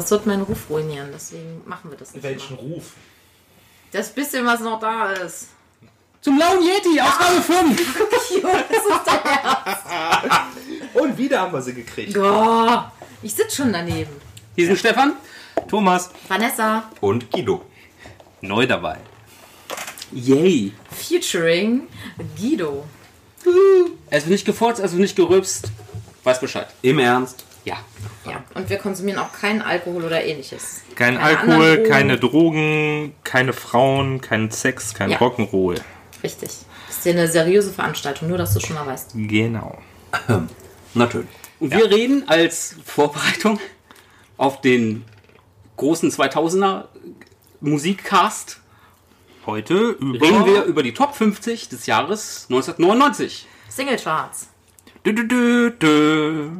das wird meinen Ruf ruinieren, deswegen machen wir das nicht. Welchen Immer. Ruf? Das bisschen, was noch da ist. Zum Blauen Yeti, Ausgabe 5. Und wieder haben wir sie gekriegt. Oh, ich sitze schon daneben. Hier sind Stefan. Thomas, Vanessa, Und Guido. neu dabei. Yay. featuring Guido. Es wird nicht gefurzt, es wird nicht gerülpst. Weiß Bescheid. Im Ernst? Ja. Ja, und wir konsumieren auch keinen Alkohol oder ähnliches. Kein Keine Alkohol, Drogen. keine Drogen, keine Frauen, kein Sex, kein Ja. Rock'n'Roll. Richtig. Das ist ja eine seriöse Veranstaltung, nur dass du schon mal weißt. Genau. Natürlich. Und wir reden als Vorbereitung auf den großen 2000er Musikcast. Heute über... Reden wir über die Top 50 des Jahres 1999. Singlecharts. Dü, dü, dü.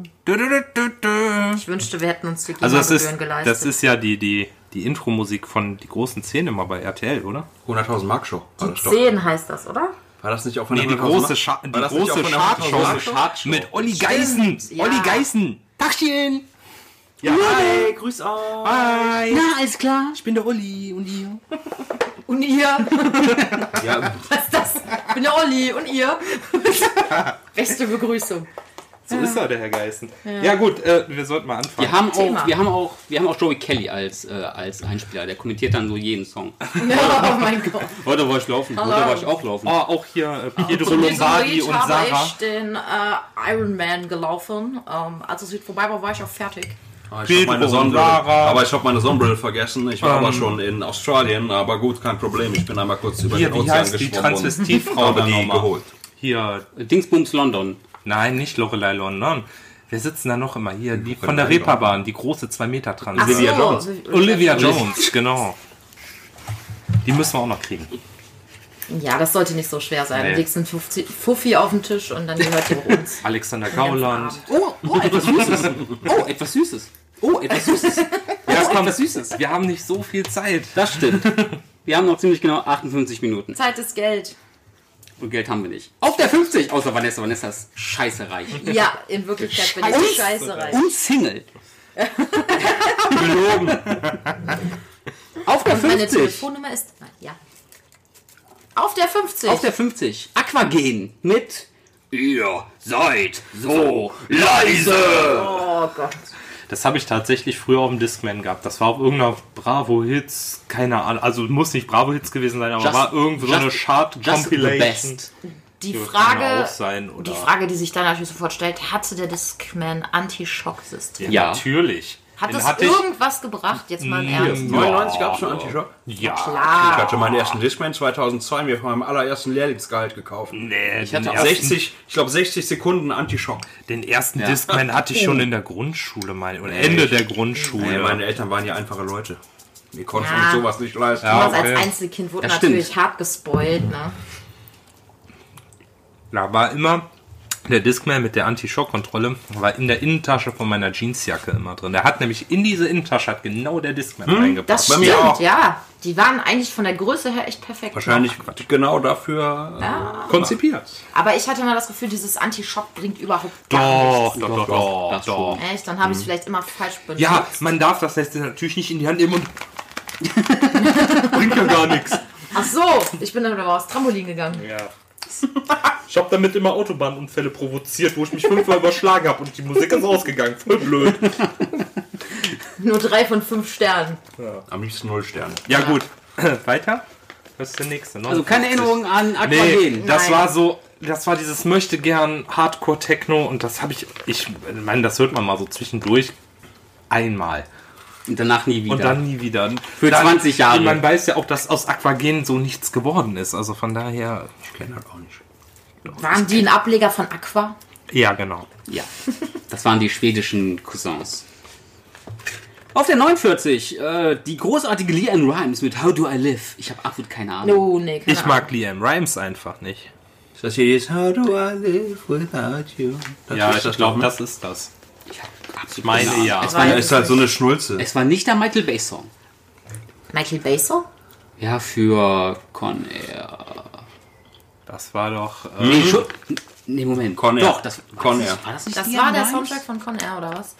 Ich wünschte, wir hätten uns die Also das ist, geleistet. das ist ja die, die, die Intro-Musik von die großen Szenen immer bei RTL, oder? 100.000 Mark Show. Doch. 10 heißt das, oder? war das nicht auch von Nee, der die 100.000 große? Scha die War das nicht große auch von der Chartshow 100.000 mit, Chartshow? mit Olli Geißen. ja. Olli Geißen. Tachchen. Ja, Hey, grüß euch. hi. Na, alles klar. Ich bin der Olli und ihr. Und ihr? Ja, Was ist das? Ich bin der Olli und ihr? Beste Begrüßung. So ist er, der Herr Geißen. Ja, gut, äh, wir sollten mal anfangen. Wir haben, Thema. auch, wir, haben auch, wir haben auch Joey Kelly als, äh, als Einspieler. Der kommentiert dann so jeden Song. Oh mein Gott. Heute war ich laufen. Heute war ich auch laufen. Oh, auch hier äh, Pietro diesem Lombardi und habe Sarah. ich den äh, Iron Man gelaufen. Ähm, als es vorbei war, war ich auch fertig. Ah, ich Pedro meine Sonnenbrille. Lara. Aber ich habe meine Sonnenbrille vergessen. Ich war Ähm. aber schon in Australien, aber gut, kein Problem. Ich bin einmal kurz über Hier, den Ozean heißt die geschwommen Transvestitfrau, die geholt. Hier, Dingsbums London. nein, nicht Lorelei London. Wir sitzen da noch immer hier, die von der Reeperbahn, die große 2 Meter Trans. Ach Olivia so, Jones. Olivia Jones, genau. Die müssen wir auch noch kriegen. Ja, das sollte nicht so schwer sein. Nee. Legst einen Fuffi, auf den Tisch und dann gehört die uns. Alexander Gauland. Oh, oh, etwas Süßes. Oh, etwas Süßes. Oh, etwas Süßes. Ja, komm, etwas Süßes. Wir haben nicht so viel Zeit. Das stimmt. Wir haben noch ziemlich genau 58 Minuten. Zeit ist Geld. Und Geld haben wir nicht. Auf der 50, außer Vanessa. Vanessa ist scheiße reich. Ja, in Wirklichkeit bin ich scheiße reich. Und Single. Auf der Und meine 50. Telefonnummer ist. Nein, ja. Auf der 50. Auf der 50. Aquagen mit Ihr seid so leise. oh Gott. Das habe ich tatsächlich früher auf dem Discman gehabt. Das war auf irgendeiner Bravo Hits, keine Ahnung. Also muss nicht Bravo Hits gewesen sein, aber Just- war irgendwo so eine Chart Compilation. best. Die Frage, sein, oder? die Frage, die sich dann natürlich sofort stellt, hatte der Discman Anti-Schock-System? Ja. Natürlich. Hat ich- irgendwas gebracht? Jetzt mal im Ernst. 99 gab es schon Anti-Shock. Ja. Ich Klar. hatte meinen ersten Discman 2002 mir von meinem allerersten Lehrlingsgehalt gekauft. Nee, Ich hatte den auch ersten, 60, ich glaube 60 Sekunden Anti-Shock. den ersten Discman hatte ich schon in der Grundschule, meine oder Ende der Grundschule. Nee, meine Eltern waren ja einfache Leute. Die konnten Ja. sich sowas nicht leisten. Ja. Okay. als Einzelkind wurde Das stimmt. natürlich hart gespoilt. Ne? Da war immer der Discman mit der Anti-Schock-Kontrolle war in der Innentasche von meiner Jeansjacke immer drin. Der hat nämlich in diese Innentasche hat genau der Discman Das reingepasst. Bei stimmt, mir auch. ja. Die waren eigentlich von der Größe her echt perfekt. Wahrscheinlich noch. genau dafür. äh, konzipiert. Aber ich hatte immer das Gefühl, dieses Anti-Schock bringt überhaupt gar Doch, nichts. doch, doch, doch, doch, das doch. Echt, dann habe ich es vielleicht immer falsch benutzt. Ja, man darf das jetzt natürlich nicht in die Hand nehmen und bringt ja gar nichts. Ach so, ich bin dann aber aufs Trampolin gegangen. Ja. Ich habe damit immer Autobahnunfälle provoziert, wo ich mich fünfmal überschlagen habe und die Musik ist ausgegangen. Voll blöd. Nur drei von fünf Sternen. Am liebsten null Sterne. Ja, gut. Weiter? Was ist der nächste? Also keine 59. Erinnerung an Aquagen. Nee, das Nein. war so, das war dieses möchte gern Hardcore Techno und das habe ich, ich meine, das hört man mal so zwischendurch einmal Und danach nie wieder. und dann nie wieder. Für dann, 20 Jahre. Und man weiß ja auch, dass aus Aquagen so nichts geworden ist. Also von daher, Ich kenne das auch nicht. Waren die ein Ableger von Aqua? ja genau. Ja, das waren die schwedischen Cousins. Auf der 49, äh, die großartige Leanne Rhymes mit How Do I Live. Ich habe absolut keine Ahnung. No, nee, keine Ich mag Liam Rhymes einfach nicht. Das hier ist How do I live without you? Das ja, ist ich glaube, doch, ne? das ist das. Ich meine, Ahnung. ja. Es war, Das ist halt so eine Schnulze. es war nicht der Michael Bay Song. Michael Basso? Ja, für Con Air. Das war doch. Äh, Nee, schon. Nee, Moment. Con Air. Doch, das Con war das Air. nicht- War das nicht Das war der? Soundtrack von Con Air, oder was?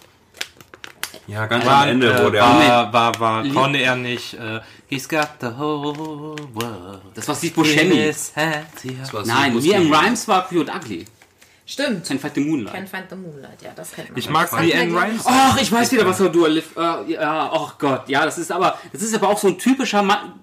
Ja, ganz War, am Ende, wo äh, der. war, war, war, konnte er nicht. Äh, He's got the whole world. Das war Steve Buscemi. ja. Was Nein, Liam Rhymes war Cute Ugly. Stimmt. Can't Fight the Moonlight. Can't find the moonlight, ja, das kennt man. Ich mag die Anne Rhymes. Ach, ich weiß wieder, was er Dua Liv. Äh, ja, oh Gott, ja, das ist aber, das ist aber auch so ein typischer. Ma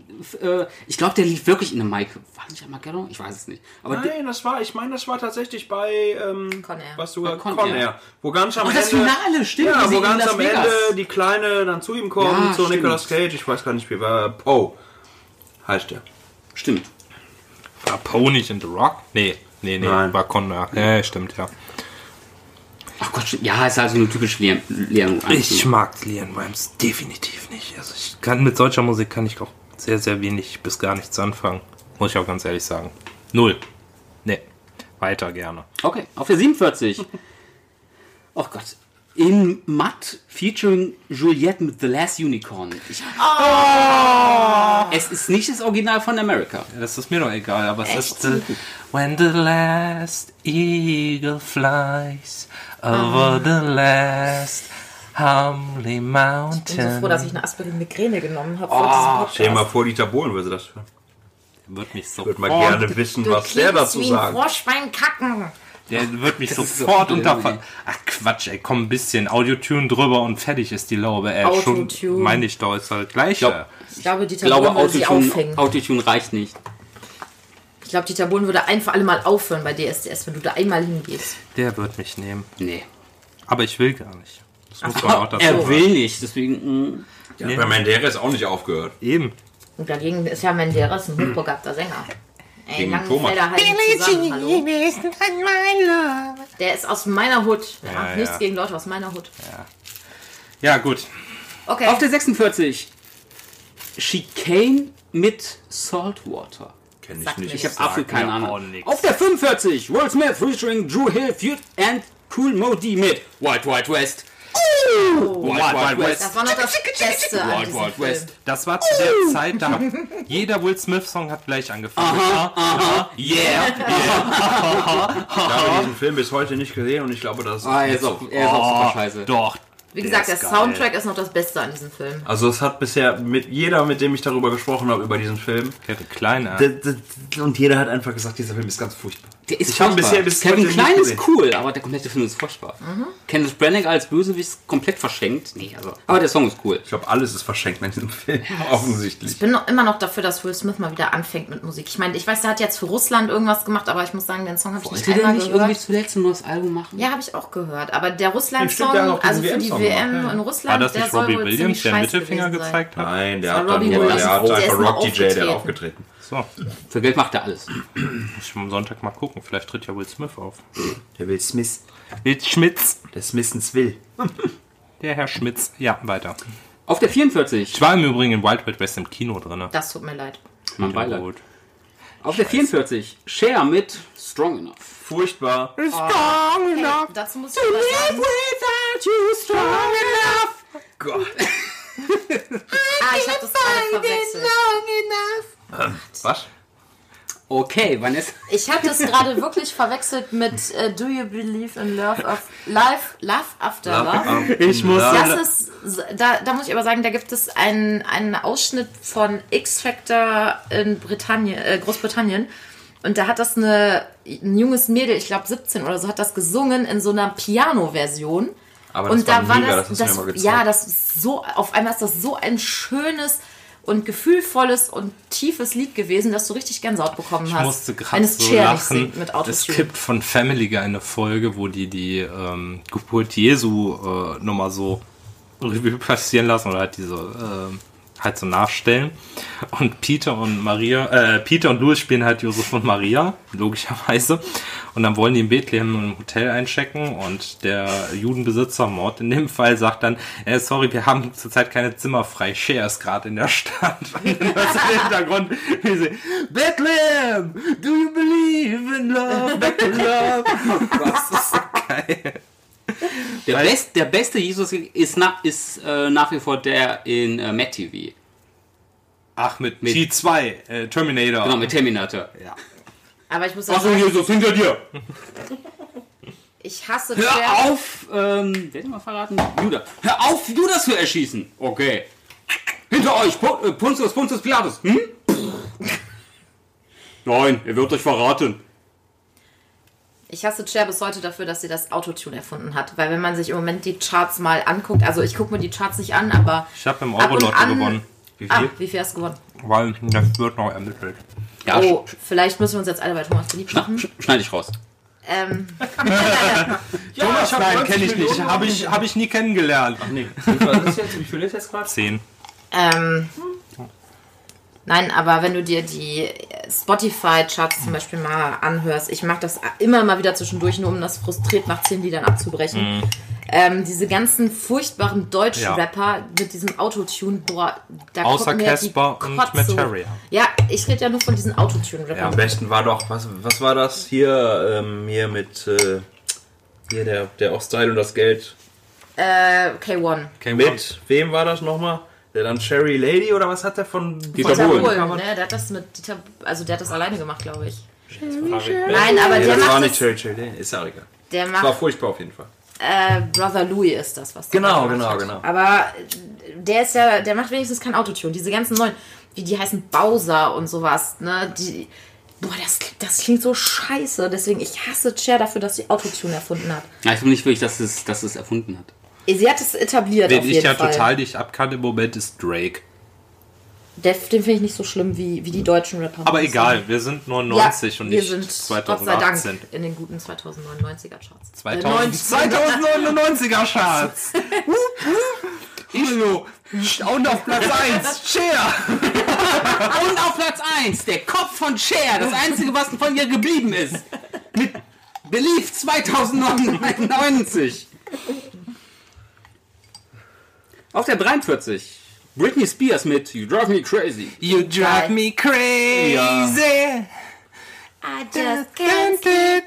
äh, ich glaube, der lief wirklich in einem Mike. War nicht Armageddon? Ich weiß es nicht. Aber Nein, das war, ich meine, das war tatsächlich bei, ähm, Con Air. was du, Con, Con Air. Air. Wo ganz am Ach, Ende. das Finale, stimmt, Ja, wo ganz am Vegas. Ende die Kleine dann zu ihm kommt, Ja, so stimmt. Nicolas Cage, ich weiß gar nicht, wie war, Poe. Heißt der. stimmt. War Poe nicht in The Rock? Nee, nee, nee, Nein. war Connor. Ja, stimmt, ja. Ach Gott, stimmt. ja, ist also eine typische Liam Rhymes. Ich mag Leon Rhymes definitiv nicht. Also ich kann mit solcher Musik kann ich auch sehr, sehr wenig bis gar nichts anfangen. Muss ich auch ganz ehrlich sagen. Null. Nee. Weiter gerne. Okay, auf der 47. oh Gott. In Matt featuring Juliette mit The Last Unicorn. Ich, Es ist nicht das Original von America. Das ist mir doch egal, aber es Echt? ist the, When the last eagle flies over the last humbly Ich bin mountain. so froh, dass ich eine Aspirin-Migräne genommen habe. vor diesem Stell dir mal vor, Dieter Bohlen würde das hören. wird mich Ich sofort, würde mal gerne wissen, Du was der dazu wie ein sagt. Froschbein kacken. Der wird mich so sofort viel, unter. Ach Quatsch, ey, komm ein bisschen Audiotune drüber und fertig ist die Laube. Ey, schon Autotune. meine ich doch, ist halt gleich. glaub- Ich glaube, Dieter Ich glaube, sie Autotune, aufhängen. Autotune reicht nicht. Ich glaube, Dieter Bohlen würde ein für alle Mal aufhören bei DSDS, wenn du da einmal hingehst. Der wird mich nehmen. Nee. Aber ich will gar nicht. Das muss man auch dazu Er will nicht, deswegen. mm. Ja, bei Menderes auch nicht aufgehört. Eben. Und dagegen ist ja Menderes ein hochbegabter Sänger. Ey, Gegen Langenfelder zusammen, hallo. Der ist aus meiner Hut. Ja, Ja, nichts ja. gegen Leute aus meiner Hut. Ja, gut. Okay. Auf der 46. Chicane mit Saltwater. Kenn ich Sag nicht. Ich habe absolut keine Ahnung. Auf der 45. Will Smith featuring Drew Hill Feud and Cool Modi mit Wild Wild West. Wild Wild West. das war noch das Beste an Wild diesem Wild Film. West. Das war zu der Zeit, da hat jeder Will Smith-Song hat gleich angefangen. Aha, Yeah. Ich habe diesen Film bis heute nicht gesehen und ich glaube, das ist. Ah, er ist auch, so. er ist auch super scheiße. Doch. Wie gesagt, der, ist geil. Soundtrack ist noch das Beste an diesem Film. Also es hat bisher mit jeder, mit dem ich darüber gesprochen habe, über diesen Film. Kevin Kleiner. Und jeder hat einfach gesagt, dieser Film ist ganz furchtbar. Der ist Ich habe furchtbar. bisher bis Kevin Klein ist cool, aber der komplette Film ist furchtbar. Kenneth Branagh als Bösewicht ist komplett verschenkt. Nee, also. Aber der Song ist cool. Ich glaube, alles ist verschenkt in diesem Film, offensichtlich. Ich bin noch, immer noch dafür, dass Will Smith mal wieder anfängt mit Musik. Ich meine, ich weiß, der hat jetzt für Russland irgendwas gemacht, aber ich muss sagen, den Song habe ich nicht Wollte der einmal nicht gehört. irgendwie zuletzt ein neues Album machen? Ja, habe ich auch gehört. Aber der Russland-Song, der hat also für die WM gemacht, ja. in war Russland, das der nicht soll Robbie Williams, der Mittelfinger gezeigt hat? Nein, der Das hat war dann nur, der hat Der einfach nur Rock DJ, der aufgetreten. aufgetreten. So, Für Geld macht er alles. ich will am Sonntag mal gucken. Vielleicht tritt ja Will Smith auf. Der will Smith. Will Schmitz. Der Smithens will. Der Herr Schmitz. Ja, weiter. Auf der 44. Ich war im Übrigen in Wild Wild West im Kino drin. Das tut mir leid. Mein Beileid. Gut. Auf der 44. Share mit Strong Enough. Furchtbar. Hey, dazu muss ich aber sagen, without you strong enough. Gott. ah, ich habe das gerade verwechselt. Was? Okay, Vanessa. Ich habe das gerade wirklich verwechselt mit äh, Do You Believe in Love of Life, Love After Love? Ich muss. Das ist, da, da muss ich aber sagen, da gibt es einen, einen Ausschnitt von X Factor in Britannien, äh, Großbritannien. Und da hat das eine, ein junges Mädel, ich glaube 17 oder so, hat das gesungen in so einer Piano-Version. Aber das Und war da war mega, das, das mal gezeigt. ja, das ist so, auf einmal ist das so ein schönes und gefühlvolles und tiefes Lied gewesen, dass du richtig Gänsehaut bekommen Ich hast. musste wenn gerade es so lachen. mit es gibt von Family Guy eine Folge, wo die die ähm, Geburt Jesu äh, nochmal so Revue passieren lassen oder halt diese ähm, halt so nachstellen. Und Peter und Maria, äh, Peter und Louis spielen halt Josef und Maria, logischerweise. Und dann wollen die in Bethlehem im Hotel einchecken und der Judenbesitzer, Mord in dem Fall, sagt dann, äh, sorry, wir haben zurzeit keine Zimmer frei, Cher ist gerade in der Stadt. Und hörst du im Hintergrund, wie sie, Bethlehem, do you believe in love, back to love? Das ist so geil. Der, best, der beste Jesus ist, nach, ist äh, nach wie vor der in äh, Matt TV. Ach, mit, T2, äh, Terminator. Genau, mit Terminator. ja. Aber ich muss Achso, sagen, Jesus, hinter dir! Ich hasse. Hör auf! Ähm, wer hat mal verraten? Judas. Hör auf, Judas zu erschießen! Okay. Hinter euch! Pu- äh, Pontius, Pontius Pilatus! Hm? Nein, er wird euch verraten. Ich hasse Cher bis heute dafür, dass sie das Autotune erfunden hat. Weil wenn man sich im Moment die Charts mal anguckt, also ich gucke mir die Charts nicht an, aber. Ich habe im Eurolotto gewonnen. Wie Ah, viel? wie viel hast du gewonnen? Weil das wird noch ermittelt. Ja, oh, vielleicht müssen wir uns jetzt alle bei Thomas beliebt machen. sch schneide ich raus. Ähm, Thomas hab Nein, 90 kenne ich nicht. Habe ich, hab ich nie kennengelernt. Ach nee. Was ist jetzt? Wie viel ist jetzt gerade? Zehn. ähm, nein, aber wenn du dir die Spotify-Charts zum Beispiel mal anhörst, ich mache das immer mal wieder zwischendurch, nur um das frustriert nach zehn Liedern abzubrechen. Ähm, diese ganzen furchtbaren Deutsch-Rapper mit diesem Autotune, boah, da Außer kommt mir die Casper und. Materia. Ja, ich rede ja nur von diesen Autotune-Rappern. Ja, am besten war doch, was, was war das hier, ähm, hier mit, äh, hier der, der auch Style und das Geld. Äh, K1. Okay, Mit wem war das nochmal? Der dann Cherry Lady oder was hat der von Dieter Dieter Bohlen. Bohlen, ne? Der hat das mit Dieter, also der hat das alleine gemacht, glaube ich. Nein, Nein, aber nee, der das war macht nicht das, Cherry Cherry Lady, ist ja auch egal. der Das war macht, furchtbar auf jeden Fall. äh, Brother Louis ist das, was der Genau, gemacht genau, hat. genau. Aber der ist ja, der macht wenigstens kein Autotune. Diese ganzen neuen, wie die heißen Bowser und sowas, ne? Die, boah, das, das klingt so scheiße. Deswegen, ich hasse Cher dafür, dass sie Autotune erfunden hat. Ja, ich finde nicht wirklich, dass es, dass es erfunden hat. Sie hat es etabliert Wen auf ich jeden ja Fall. total nicht abkann im Moment ist Drake. Der, den finde ich nicht so schlimm wie, wie die deutschen Rapper. Aber egal, sagen. wir sind 99 ja, und wir nicht sind Gott sei Dank 2018. in den guten 2099er Charts. 2000, 2099er Charts. Ilo, und auf Platz 1, Cher. Und auf Platz 1, der Kopf von Cher, das einzige, was von ihr geblieben ist. Mit Belief 2099. Auf der 43, Britney Spears mit You Drive Me Crazy. You drive me crazy. I just can't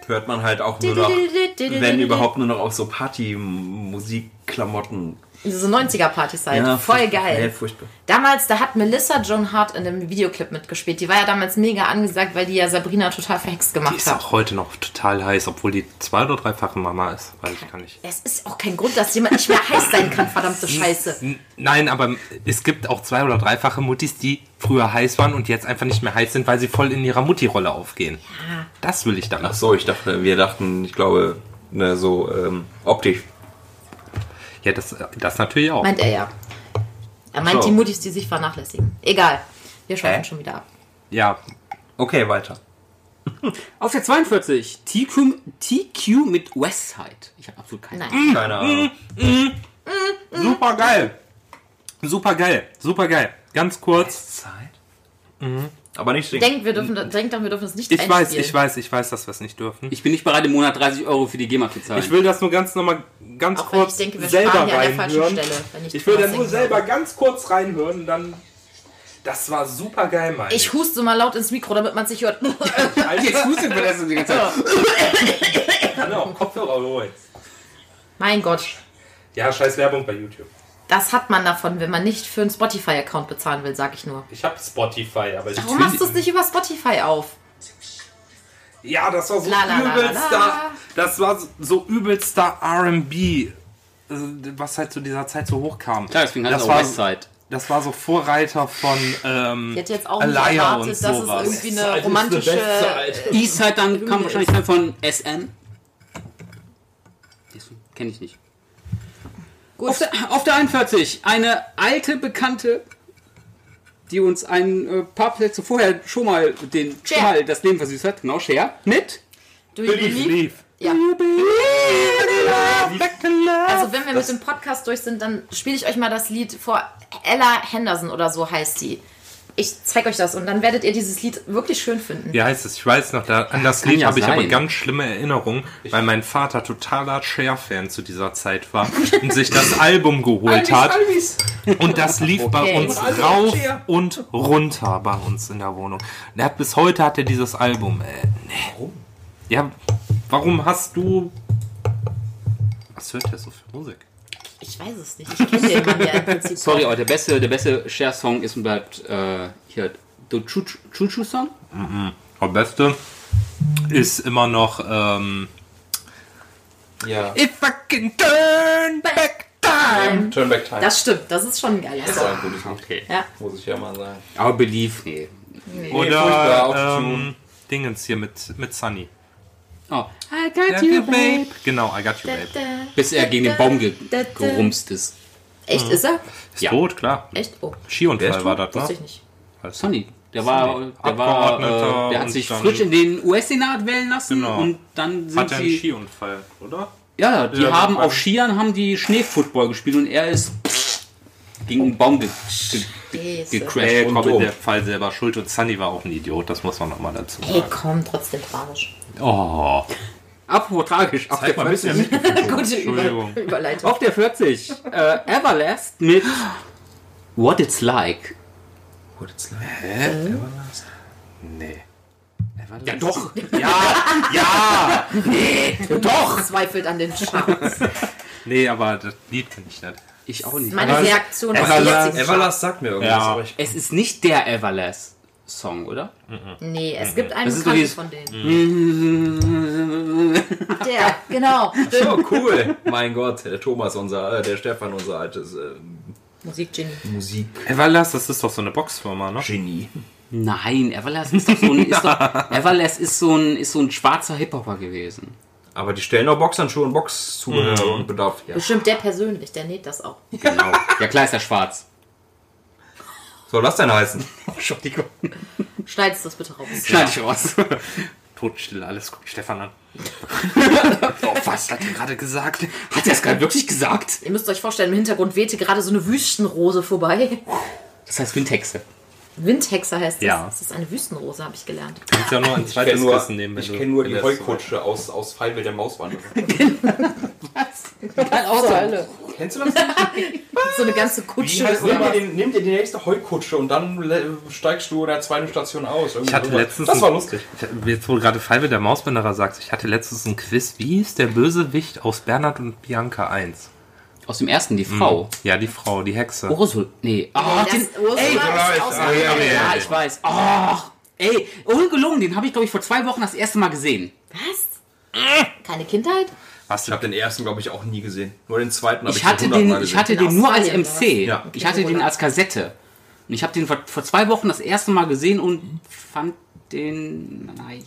Hört man halt auch nur noch, wenn überhaupt nur noch auf so Party-Musikklamotten. Diese 90er-Partys halt. Voll furchtbar. Ja, geil. furchtbar. Damals, da hat Melissa Joan Hart in dem Videoclip mitgespielt. Die war ja damals mega angesagt, weil die ja Sabrina total verhext Die gemacht ist hat. auch heute noch total heiß, obwohl die zwei- oder dreifache Mama ist. Weiß ich gar nicht. Es ist auch kein Grund, dass jemand nicht mehr heiß sein kann, verdammte Scheiße. Nein, aber es gibt auch zwei- oder dreifache Muttis, die früher heiß waren und jetzt einfach nicht mehr heiß sind, weil sie voll in ihrer Mutti-Rolle aufgehen. Das will ich damit. Ach so, ich dachte, wir dachten, ich glaube, ne, so ähm, optisch. Ja, das, das natürlich auch. Meint er ja. Er meint so. die Muttis, die sich vernachlässigen. Egal. Wir schweifen Hä? schon wieder ab. Ja, Okay, weiter. Auf der 42, TQ, TQ mit Westside. Ich habe absolut keine Ahnung. Nein. Keine Ahnung. super geil. Super geil. Super geil. Ganz kurz. Zeit? Aber nicht singen. Denkt, wir dürfen, denkt dann, wir dürfen es nicht Ich weiß, ich weiß, ich weiß, dass wir es nicht dürfen. Ich bin nicht bereit, im Monat 30 Euro für die GEMA zu zahlen. Ich will das nur ganz nochmal ganz Auch kurz ich denke, wir selber sparen hier an der falschen reinhören. Stelle. Wenn ich, Ich will dann nur selber würde. ganz kurz reinhören und dann. Das war super geil, Mike. Ich huste mal laut ins Mikro, damit man es nicht hört. Jetzt hustet mir das die ganze Zeit. kann auch Kopfhörer holen. mein Gott. Ja, scheiß Werbung bei YouTube. Das hat man davon, wenn man nicht für einen Spotify-Account bezahlen will, sag ich nur. Ich habe Spotify, aber ich Warum machst du es nicht über Spotify auf? Ja, das war so La, la, la, la, übelster. la. Das war so- übelster RB, äh, was halt zu dieser Zeit so hochkam. Klar, deswegen heißt das war, Westside. das war so Vorreiter von ähm, Ich hätte jetzt auch nicht Alaya erwartet, und dass es sowas. irgendwie eine romantische. Eastside dann kam wahrscheinlich ist. dann von SM. Kenne ich nicht. Gut. Auf der, auf der 41, eine alte Bekannte, die uns ein äh, paar Plätze vorher schon mal, den, Cher. schon mal das Leben versüßt hat. Genau, Cher. Mit Do you Believe, believe? believe. Ja. Back to love. Also wenn wir mit dem Podcast durch sind, dann spiele ich euch mal das Lied vor Ella Henderson oder so heißt sie. Ich zeig euch das und dann werdet ihr dieses Lied wirklich schön finden. Wie heißt es? Ich weiß noch, da, an das kann Lied ja habe ich aber ganz schlimme Erinnerungen, weil mein Vater totaler Cher-Fan zu dieser Zeit war und sich das Album geholt hat. Und das lief bei Okay. uns rauf und runter bei uns in der Wohnung. Der hat bis heute hat er dieses Album. Äh, nee. Warum? Ja, warum hast du. Was hört der so für Musik? Ich weiß es nicht. Ich kenne den Mann ja im Prinzip. Sorry, aber der beste, der beste Cher-Song ist und bleibt äh, hier The Chuchu-Song. Der beste ist immer noch. Ähm, Ja. If I can turn back time. Turn Back Time. Das stimmt, das ist schon ein geiler ist Song. auch ein gutes Lied, Okay. Ja. muss ich ja mal sagen. Aber Believe, nee. furchtbar, Oder Autotune. ähm, Dingens hier mit, mit Sunny. Oh. I got you, babe. Genau, I got you, babe. Bis er gegen den Baum ge gerumst ist. Echt, ist er? Ist Ja. tot, klar. Echt? Oh, Skiunfall war das, wusste ne? ich nicht. Sonny. Der war, der war, äh, der hat sich frisch in den US-Senat wählen lassen Genau. und dann sind Hat er einen sie, Skiunfall, oder? ja, die Ja, haben auf Skiern haben die Schneefootball gespielt und er ist gegen einen Baum ge ge Scheiße. gecrashed. Und komm, in dumm. der Fall selber schuld und Sunny war auch ein Idiot, das muss man nochmal dazu Hey, sagen. komm, trotzdem tragisch. Oh, Apropos tragisch, auf der, Zeig mal ein 40, bisschen Gute Über auf der 40 äh, Everlast mit What It's Like. What it's like. nee. Ja doch, Ja, Doch! Zweifelt an den Charts. nee, aber das Lied finde ich nicht. Ich auch nicht. Meine Aber- Reaktion auf die Everlast- Everlast sagt mir irgendwas, Ja. aber ich Es ist nicht der Everlast Song, oder? Nee, es gibt einen doch von denen. Der, genau. Oh, cool. mein Gott, der Thomas, unser, äh, der Stefan, unser altes äh, Musikgenie. Musik. Everlast, das ist doch so eine Boxfirma, ne? Genie. Nein, Everlast ist doch so ein, ist doch, Everlast ist so ein, ist so ein schwarzer Hip-Hopper gewesen. Aber die stellen auch Boxhandschuhe und Boxzubehör und Bedarf her. Bestimmt der persönlich, der näht das auch. Genau. Ja klar ist er schwarz. Soll das denn heißen? Entschuldigung. Schneidest das bitte raus. Schneid ich raus. Totstille, alles guckt Stefan an. oh, was hat er gerade gesagt? Hat er es gerade wirklich gesagt? Ihr müsst euch vorstellen, im Hintergrund wehte gerade so eine Wüstenrose vorbei. Das heißt Windhexe. Windhexer heißt das. Ja. Das ist eine Wüstenrose, habe ich gelernt. Du kannst ja nur ein Ich zweites kenne nur, Kissen nehmen, ich du- kenn nur die Heukutsche aus, aus Fallbild der Mauswanderer. Außer Hölle. Kennst du das nicht? So eine ganze Kutsche. heißt, nimm, dir was? den, nimm dir die nächste Heukutsche und dann steigst du in der zweiten Station aus. Irgendwie Ich hatte sowas. letztens das war ein- lustig. Jetzt, wo du gerade Falbe der Mausbänderer sagst, ich hatte letztens ein Quiz. Wie hieß der Bösewicht aus Bernhard und Bianca 1? Aus dem ersten, die Frau. Ja, die Frau, die Hexe. Ursula. Nee. Ah, Das den, Ursula ey, ist außer ah, ja, ja, ja, ich weiß. Ach, ey, ungelungen, den habe ich, glaube ich, vor zwei Wochen das erste Mal gesehen. Was? Keine Kindheit? Was Ich habe den ersten, glaube ich, auch nie gesehen. Nur den zweiten habe ich, Ich hatte schon hundertmal den, ich gesehen. hatte den nur als Australien, MC. was? Ich hatte den als Kassette. Und ich habe den vor, vor zwei Wochen das erste Mal gesehen und fand den, naja.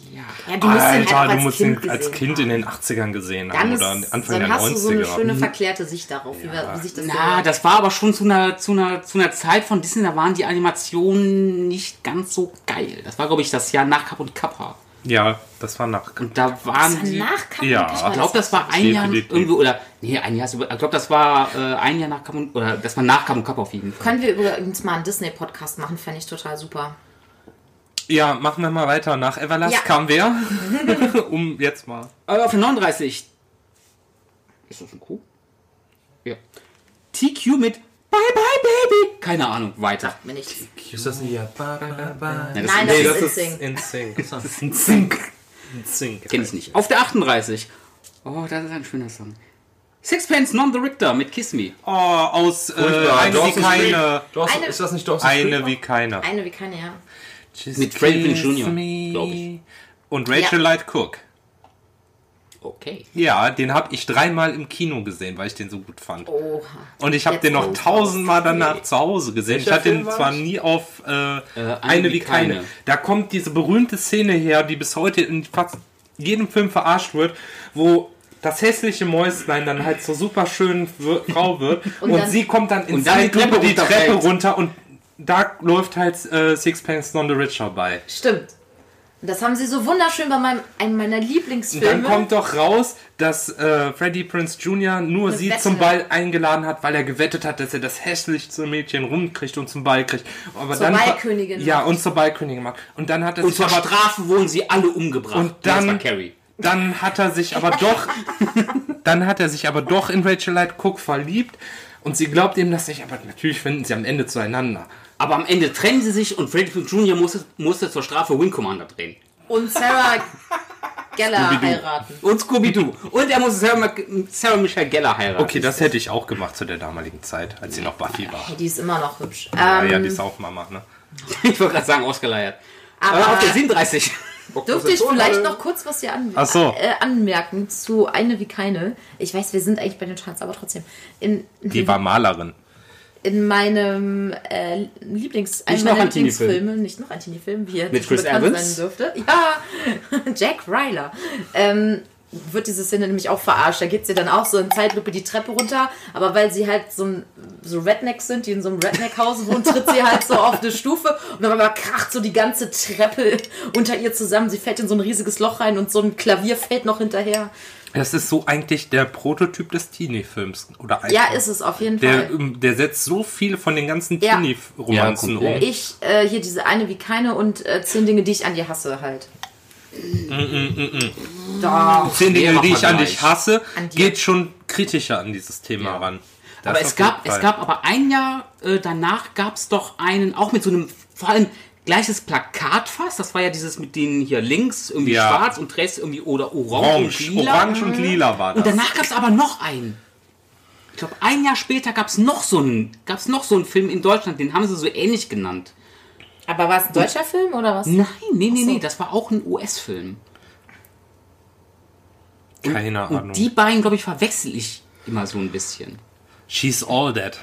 Ja, du musst den halt Alter, als du musst kind ihn als Kind haben. in den 80ern gesehen Dann, haben ist, oder Anfang dann der hast du so eine 90er. schöne verklärte Sicht darauf, wie, wir- wie sich das Na, so... das war aber schon zu einer, zu einer, zu einer Zeit von Disney, da waren die Animationen nicht ganz so geil. Das war, glaube ich, das Jahr nach Cap und Kappa. Ja, das war nach. Und da waren die. Nach Kampf Ja, Ich glaube, das war ein Jahr irgendwie, oder, nee, ein Jahr, ist über- ich glaube, das war äh, ein Jahr nach Cap und, oder das war nach Cap und Kappa auf jeden Fall. Können wir übrigens mal einen Disney-Podcast machen, fände ich total super. Ja, machen wir mal weiter. Nach Everlast Ja. kam wer? um jetzt mal. Aber auf der 39. Ist das ein Kuh? Ja. TQ mit Bye Bye Baby. Keine Ahnung, weiter. Mir nicht. Ist das nicht ja? Ba, ba, ba. Ja, das Nein, nee, das das ist in Sync. Das ist in Sync. In Sync. kenne ich nicht. Auf der 38. Oh, das ist ein schöner Song. Sixpence Non the Richter mit Kiss Me. Oh, aus äh, eine wie keine. Dawson, Eine- ist das nicht Dawson's Eine Creek? wie keine. Eine wie keine, ja. Just Mit Freddie Prinze Jr., me. glaub ich. Und Rachel Ja. Light Cook. Okay. Ja, den habe ich dreimal im Kino gesehen, weil ich den so gut fand. Oha. Und ich habe den noch tausendmal danach zu Hause gesehen. Welcher ich hatte den zwar nie auf äh, eine wie keine. Da kommt diese berühmte Szene her, die bis heute in fast jedem Film verarscht wird, wo das hässliche Mäuslein dann halt zur super schönen Frau wird und, dann- sie kommt dann in Und Zeitlupe Treppe die Treppe runter und da läuft halt äh, Sixpence Non the Richer bei. Stimmt. Und das haben sie so wunderschön bei meinem, einem meiner Und dann Lieblingsfilme. kommt doch raus, dass äh, Freddie Prince Jr. nur Eine sie Wette. zum Ball eingeladen hat, weil er gewettet hat, dass er das hässlichste Mädchen rumkriegt und zum Ball kriegt. Aber Zur dann Ballkönigin Ja, und zur Ballkönigin macht. Und dann hat er Und sich zur aber Strafe wurden sie alle umgebracht. Und dann- das war Carrie. dann hat er sich aber doch dann hat er sich aber doch in Rachel Light Cook verliebt und sie glaubt ihm das nicht, aber natürlich finden sie am Ende zueinander. Aber am Ende trennen sie sich und Freddie Prinze Jr. musste, musste zur Strafe Wing Commander drehen. Und Sarah Geller Scooby-Doo. heiraten. Und Scooby-Doo. Und er musste Sarah, Sarah Michelle Geller heiraten. Okay, das hätte ich auch gemacht zu der damaligen Zeit, als sie noch Buffy war. Hey, die ist immer noch hübsch. Ja, Ähm, ja, die ist auch Mama, ne? Ich wollte gerade sagen, ausgeleiert. Aber, Aber- auf der 37. Dürfte ich vielleicht noch kurz was hier an so. äh, anmerken zu Eine wie keine? Ich weiß, wir sind eigentlich bei den Charts, aber trotzdem. In, Die war Malerin. In meinem äh, Lieblings, einem noch ein. Lieblingsfilme, nicht noch ein Teenie-Film, wie er Mit Chris Evans? sein dürfte. Ja, Jack Ryler. Ähm, wird diese Szene nämlich auch verarscht. Da geht sie dann auch so in Zeitlupe die Treppe runter, aber weil sie halt so, so Rednecks sind, die in so einem Redneck-Haus wohnen, tritt sie halt so auf eine Stufe und dann einmal kracht so die ganze Treppe unter ihr zusammen. Sie fällt in so ein riesiges Loch rein und so ein Klavier fällt noch hinterher. Das ist so eigentlich der Prototyp des Teenie-Films. Oder Ja, ist es auf jeden Der, Fall. ähm, der setzt so viel von den ganzen Ja. Teenie-Romanzen Ja, um. komplett. Ich, äh, hier diese eine wie keine und äh, zehn Dinge, die ich an dir hasse halt. Da. Zehn Dinge, Schwerer die ich an Vergleich. dich hasse, An dir. geht schon kritischer an dieses Thema Ja. ran. Das Aber auf es jeden gab, es gab aber ein Jahr äh, danach gab es doch einen, auch mit so einem, vor allem gleiches Plakat fast. Das war ja dieses mit denen hier links irgendwie Ja. schwarz und rechts irgendwie oder orange, Orange, und lila. Orange und Lila war das. Und danach gab es aber noch einen. Ich glaube, ein Jahr später gab es noch so einen, gab es noch so einen Film in Deutschland, den haben sie so ähnlich genannt. Aber war es ein deutscher Film oder was? Nein, nee, nee, so. nee, das war auch ein US-Film. Keine Ahnung. Und die beiden, glaube ich, verwechsel ich immer so ein bisschen. She's all dead.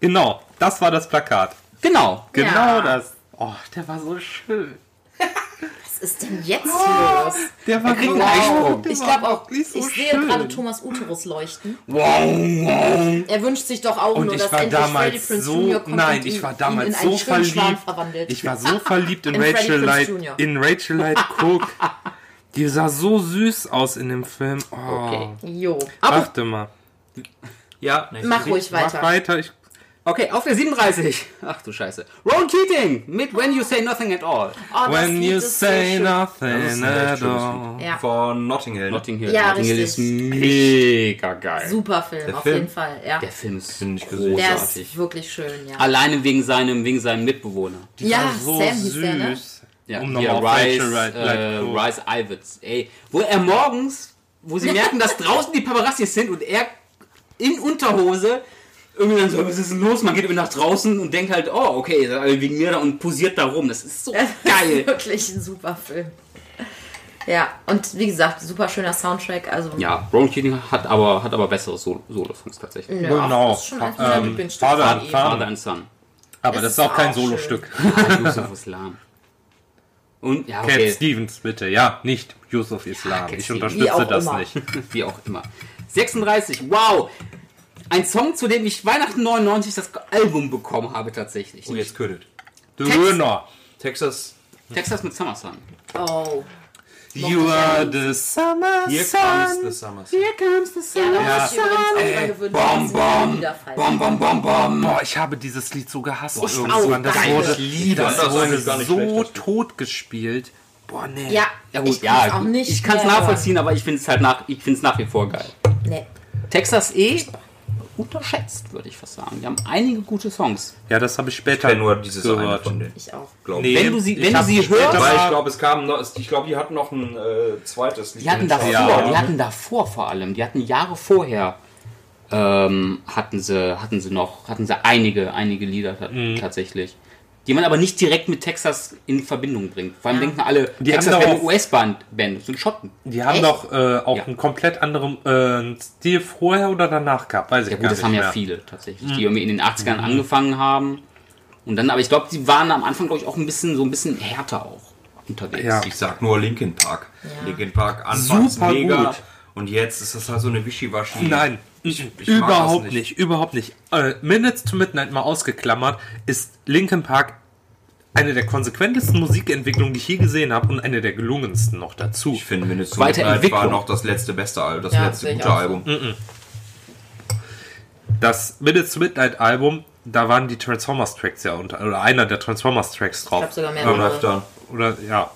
Genau, das war das Plakat. Genau. Genau Ja. das. Oh, der war so schön. Was ist denn jetzt los? Der war Eisprung. der Ich glaube auch, wirklich so ich sehe schön. gerade Thomas Uterus leuchten. Wow. Er wünscht sich doch auch Und nur, ich dass war endlich Freddie damals Prinze so, Jr. kommt nein, und ich war ihn damals in einen so schönen Schwan verliebt. verwandelt. Ich war so verliebt in, In Rachel Light, in Rachel Light Cook. Die sah so süß aus in dem Film. Oh. Okay. Jo. Warte mal. Ja, Mach ruhig Mach weiter. weiter. Ich, Okay, auf der 37. Ach du Scheiße. Ron Keating mit When You Say Nothing at All. Oh, when you say nothing at all. Ja, Von Notting Hill. Notting Hill. Ja, Notting Hill ist mega geil. super Film, auf Film? jeden Fall. Ja. Der Film ist ich gesehen. Der großartig. ist wirklich schön, ja. Alleine wegen seinem, wegen seinem Mitbewohner. Die Ja, so Sam hieß der, ne? süß. Ja, um auf Rice, äh. Rice Ivids. Ey, wo er morgens, wo sie merken, dass draußen die Paparazzis sind und er in Unterhose irgendwie dann so, was ist denn los? Man geht irgendwie nach draußen und denkt halt, oh, okay, wegen mir da und posiert da rum. Das ist so Das geil. ist wirklich ein super Film. Ja, und wie gesagt, super schöner Soundtrack. Also, Ja, Ron Keating hat aber, hat aber bessere Sol- Solo-Songs tatsächlich. ja, Genau. Das ist schon eins Ähm, Father- and Son. Aber Es das ist ist auch kein. Solostück. Yusuf Islam. Und, ja, Cat okay, Stevens, bitte. Ja, nicht Yusuf Islam. Cat ich unterstütze das immer. nicht. wie auch immer. 36, wow! Ein Song, zu dem ich Weihnachten 99 das Album bekommen habe tatsächlich. Und jetzt ködet. Döner. Texas. Texas mit Summer Sun. Oh. You are the summer Here sun. comes the summer. sun. Here comes the Ja, sun. sie nie wieder fallen. Bom, bom, bom, bom. Boah, ich habe dieses Lied so gehasst. Ich irgendwann. Das wurde, liebe das das. Wurde eigentlich gar nicht so Lied. tot gespielt. Boah, nee. Ja, Ja gut, ich kann's ja, auch nicht ich kann es nachvollziehen, aber ich finde es halt nach, ich finde es nach wie vor geil. Nee. Texas eh unterschätzt, würde ich fast sagen. Die haben einige gute Songs. Ja, das habe ich Ich später kenne nur dieses eine gehört. von denen. Ich auch. Glaub Nee, ich. Wenn du sie- ich wenn du sie hörst- Weil ich glaube, es kam noch, ich glaube, die hatten noch ein äh, zweites Lied. Die hatten davor, Ja. die hatten davor vor allem, die hatten Jahre vorher, ähm, hatten sie, hatten sie noch, hatten sie einige, einige Lieder ta Mhm. tatsächlich. Die man aber nicht direkt mit Texas in Verbindung bringt. Vor allem Ja. denken alle, Die Texas haben wäre doch eine US-Band, Band, das sind Schotten. Die haben Echt? doch äh, auch Ja. einen komplett anderen äh, Stil vorher oder danach gehabt. Weiß ich Ja gar gut, das nicht haben mehr. ja viele tatsächlich, die irgendwie in den 80ern angefangen haben. Und dann, aber ich glaube, die waren am Anfang, glaube ich, auch ein bisschen, so ein bisschen härter auch unterwegs. Ja. Ich sag nur Linkin Park. Linkin Park anfangs Super mega. gut. Und jetzt ist das halt so eine Wischiwaschi. Nein, Ich- ich überhaupt nicht. nicht. überhaupt nicht. Äh, Minutes to Midnight mal ausgeklammert, ist Linkin Park eine der konsequentesten Musikentwicklungen, die ich je gesehen habe und eine der gelungensten noch dazu. Ich finde, Minutes to. Midnight war noch das letzte beste Album, das Ja, letzte gute. Album. Das Minutes to Midnight Album, da waren die Transformers Tracks ja unter, oder einer der Transformers Tracks drauf. Ich glaube sogar läuft dann. Oder ja.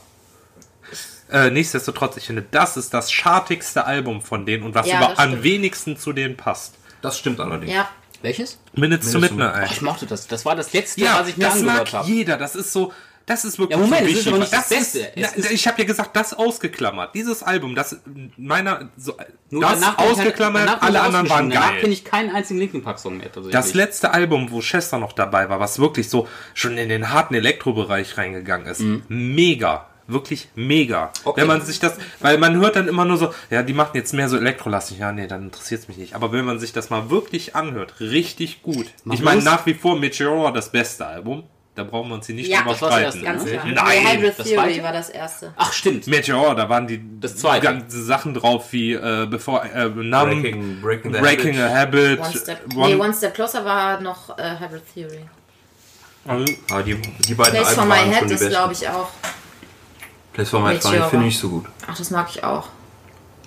Äh, nichtsdestotrotz, ich finde, das ist das schartigste Album von denen und was Ja, über das am wenigsten zu denen passt. Das stimmt allerdings. Ja, Welches? Minutes, to Minutes to Midnight. Ach, ich mochte das. Das war das letzte, Ja, was ich mir das angehört habe. jeder. Das ist so, das ist wirklich Ja, Moment, so es ist aber nicht das Das Beste. Ist, na, ist- ich habe ja gesagt, das ausgeklammert. Dieses Album, das meiner so, Nur das danach halt- ausgeklammert, danach alle anderen waren ausgestiegen. Danach kenne geil. ich keinen einzigen Linkin Park Song mehr. tatsächlich. Das letzte Album, wo Chester noch dabei war, was wirklich so schon in den harten Elektrobereich reingegangen ist, Mhm. mega. Wirklich mega. Okay. Wenn man sich das, weil man hört dann immer nur so, ja, die machen jetzt mehr so elektrolastig. Ja, nee, dann interessiert es mich nicht. Aber wenn man sich das mal wirklich anhört, richtig gut. ich meine, nach wie vor Meteora das beste Album. Da brauchen wir uns hier nicht Ja, drüber streiten. ne? klar. Nein, nee, Hybrid das Theory war das erste. Ach, stimmt. Meteor, da waren die Das zweite. ganzen Sachen drauf wie äh, bevor äh, Numb, Breaking- Breaking Breaking Habit. a Habit. One Step, One- nee, One Step Closer war noch äh, Hybrid Theory. Also, Ah, die, die beiden Place for Alben My Head ist, glaube ich, auch. Place for My Head Meteora. finde ich nicht so gut. Ach, das mag ich auch.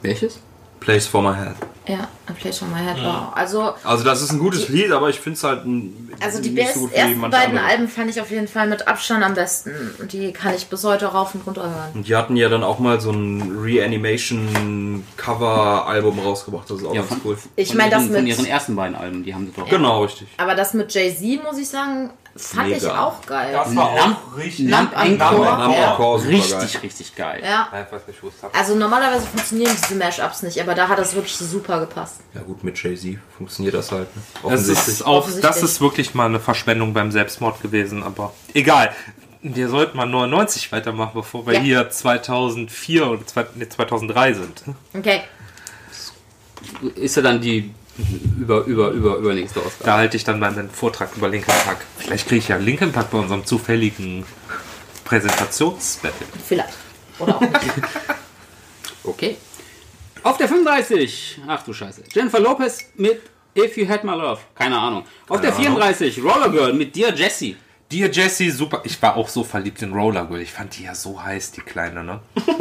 Welches? Place Place for My Head. Ja, A Place for My Head war. Also, Also das ist ein gutes Lied, aber ich finde es halt ein, also die nicht best, so ersten beiden andere. Alben fand ich auf jeden Fall mit Abstand am besten. Und die kann ich bis heute rauf und runter hören. Und die hatten ja dann auch mal so ein Reanimation-Cover-Album rausgebracht. Das ist auch Ja, ganz von, cool. Ich meine, das ihren- Von mit- ihren ersten beiden Alben, die haben sie doch. Genau, richtig. Aber das mit Jay-Z, muss ich sagen, fand ich Mega. auch geil. das war Lamp- auch richtig. Lamp Encore. Ja. Encore, super Richtig, geil. richtig geil. Ja. Ja, ich. Also normalerweise funktionieren diese Mashups nicht, aber da hat das wirklich super gepasst. Ja gut, mit Jay-Z funktioniert das halt. Ne? Das Offensichtlich. ist, auch, Offensichtlich. das ist wirklich mal eine Verschwendung beim Selbstmord gewesen, aber egal. Wir sollten mal 99 weitermachen, bevor wir Ja. hier 2004 oder zwei- nee, 2003 sind. Okay. Ist ja dann die über, über, über, übernächste Ausgabe. Da halte ich dann meinen Vortrag über Linkin Park. Vielleicht kriege ich ja Linkin Park bei unserem zufälligen Präsentationsbattle. Vielleicht. Oder auch nicht. Okay. Auf der 35. Ach du Scheiße. Jennifer Lopez mit If You Had My Love. Keine Ahnung. Auf der 34. Roller Girl mit Dear Jessie. Dear Jessie, super. Ich war auch so verliebt in Roller Girl. Ich fand die ja so heiß, die Kleine, ne?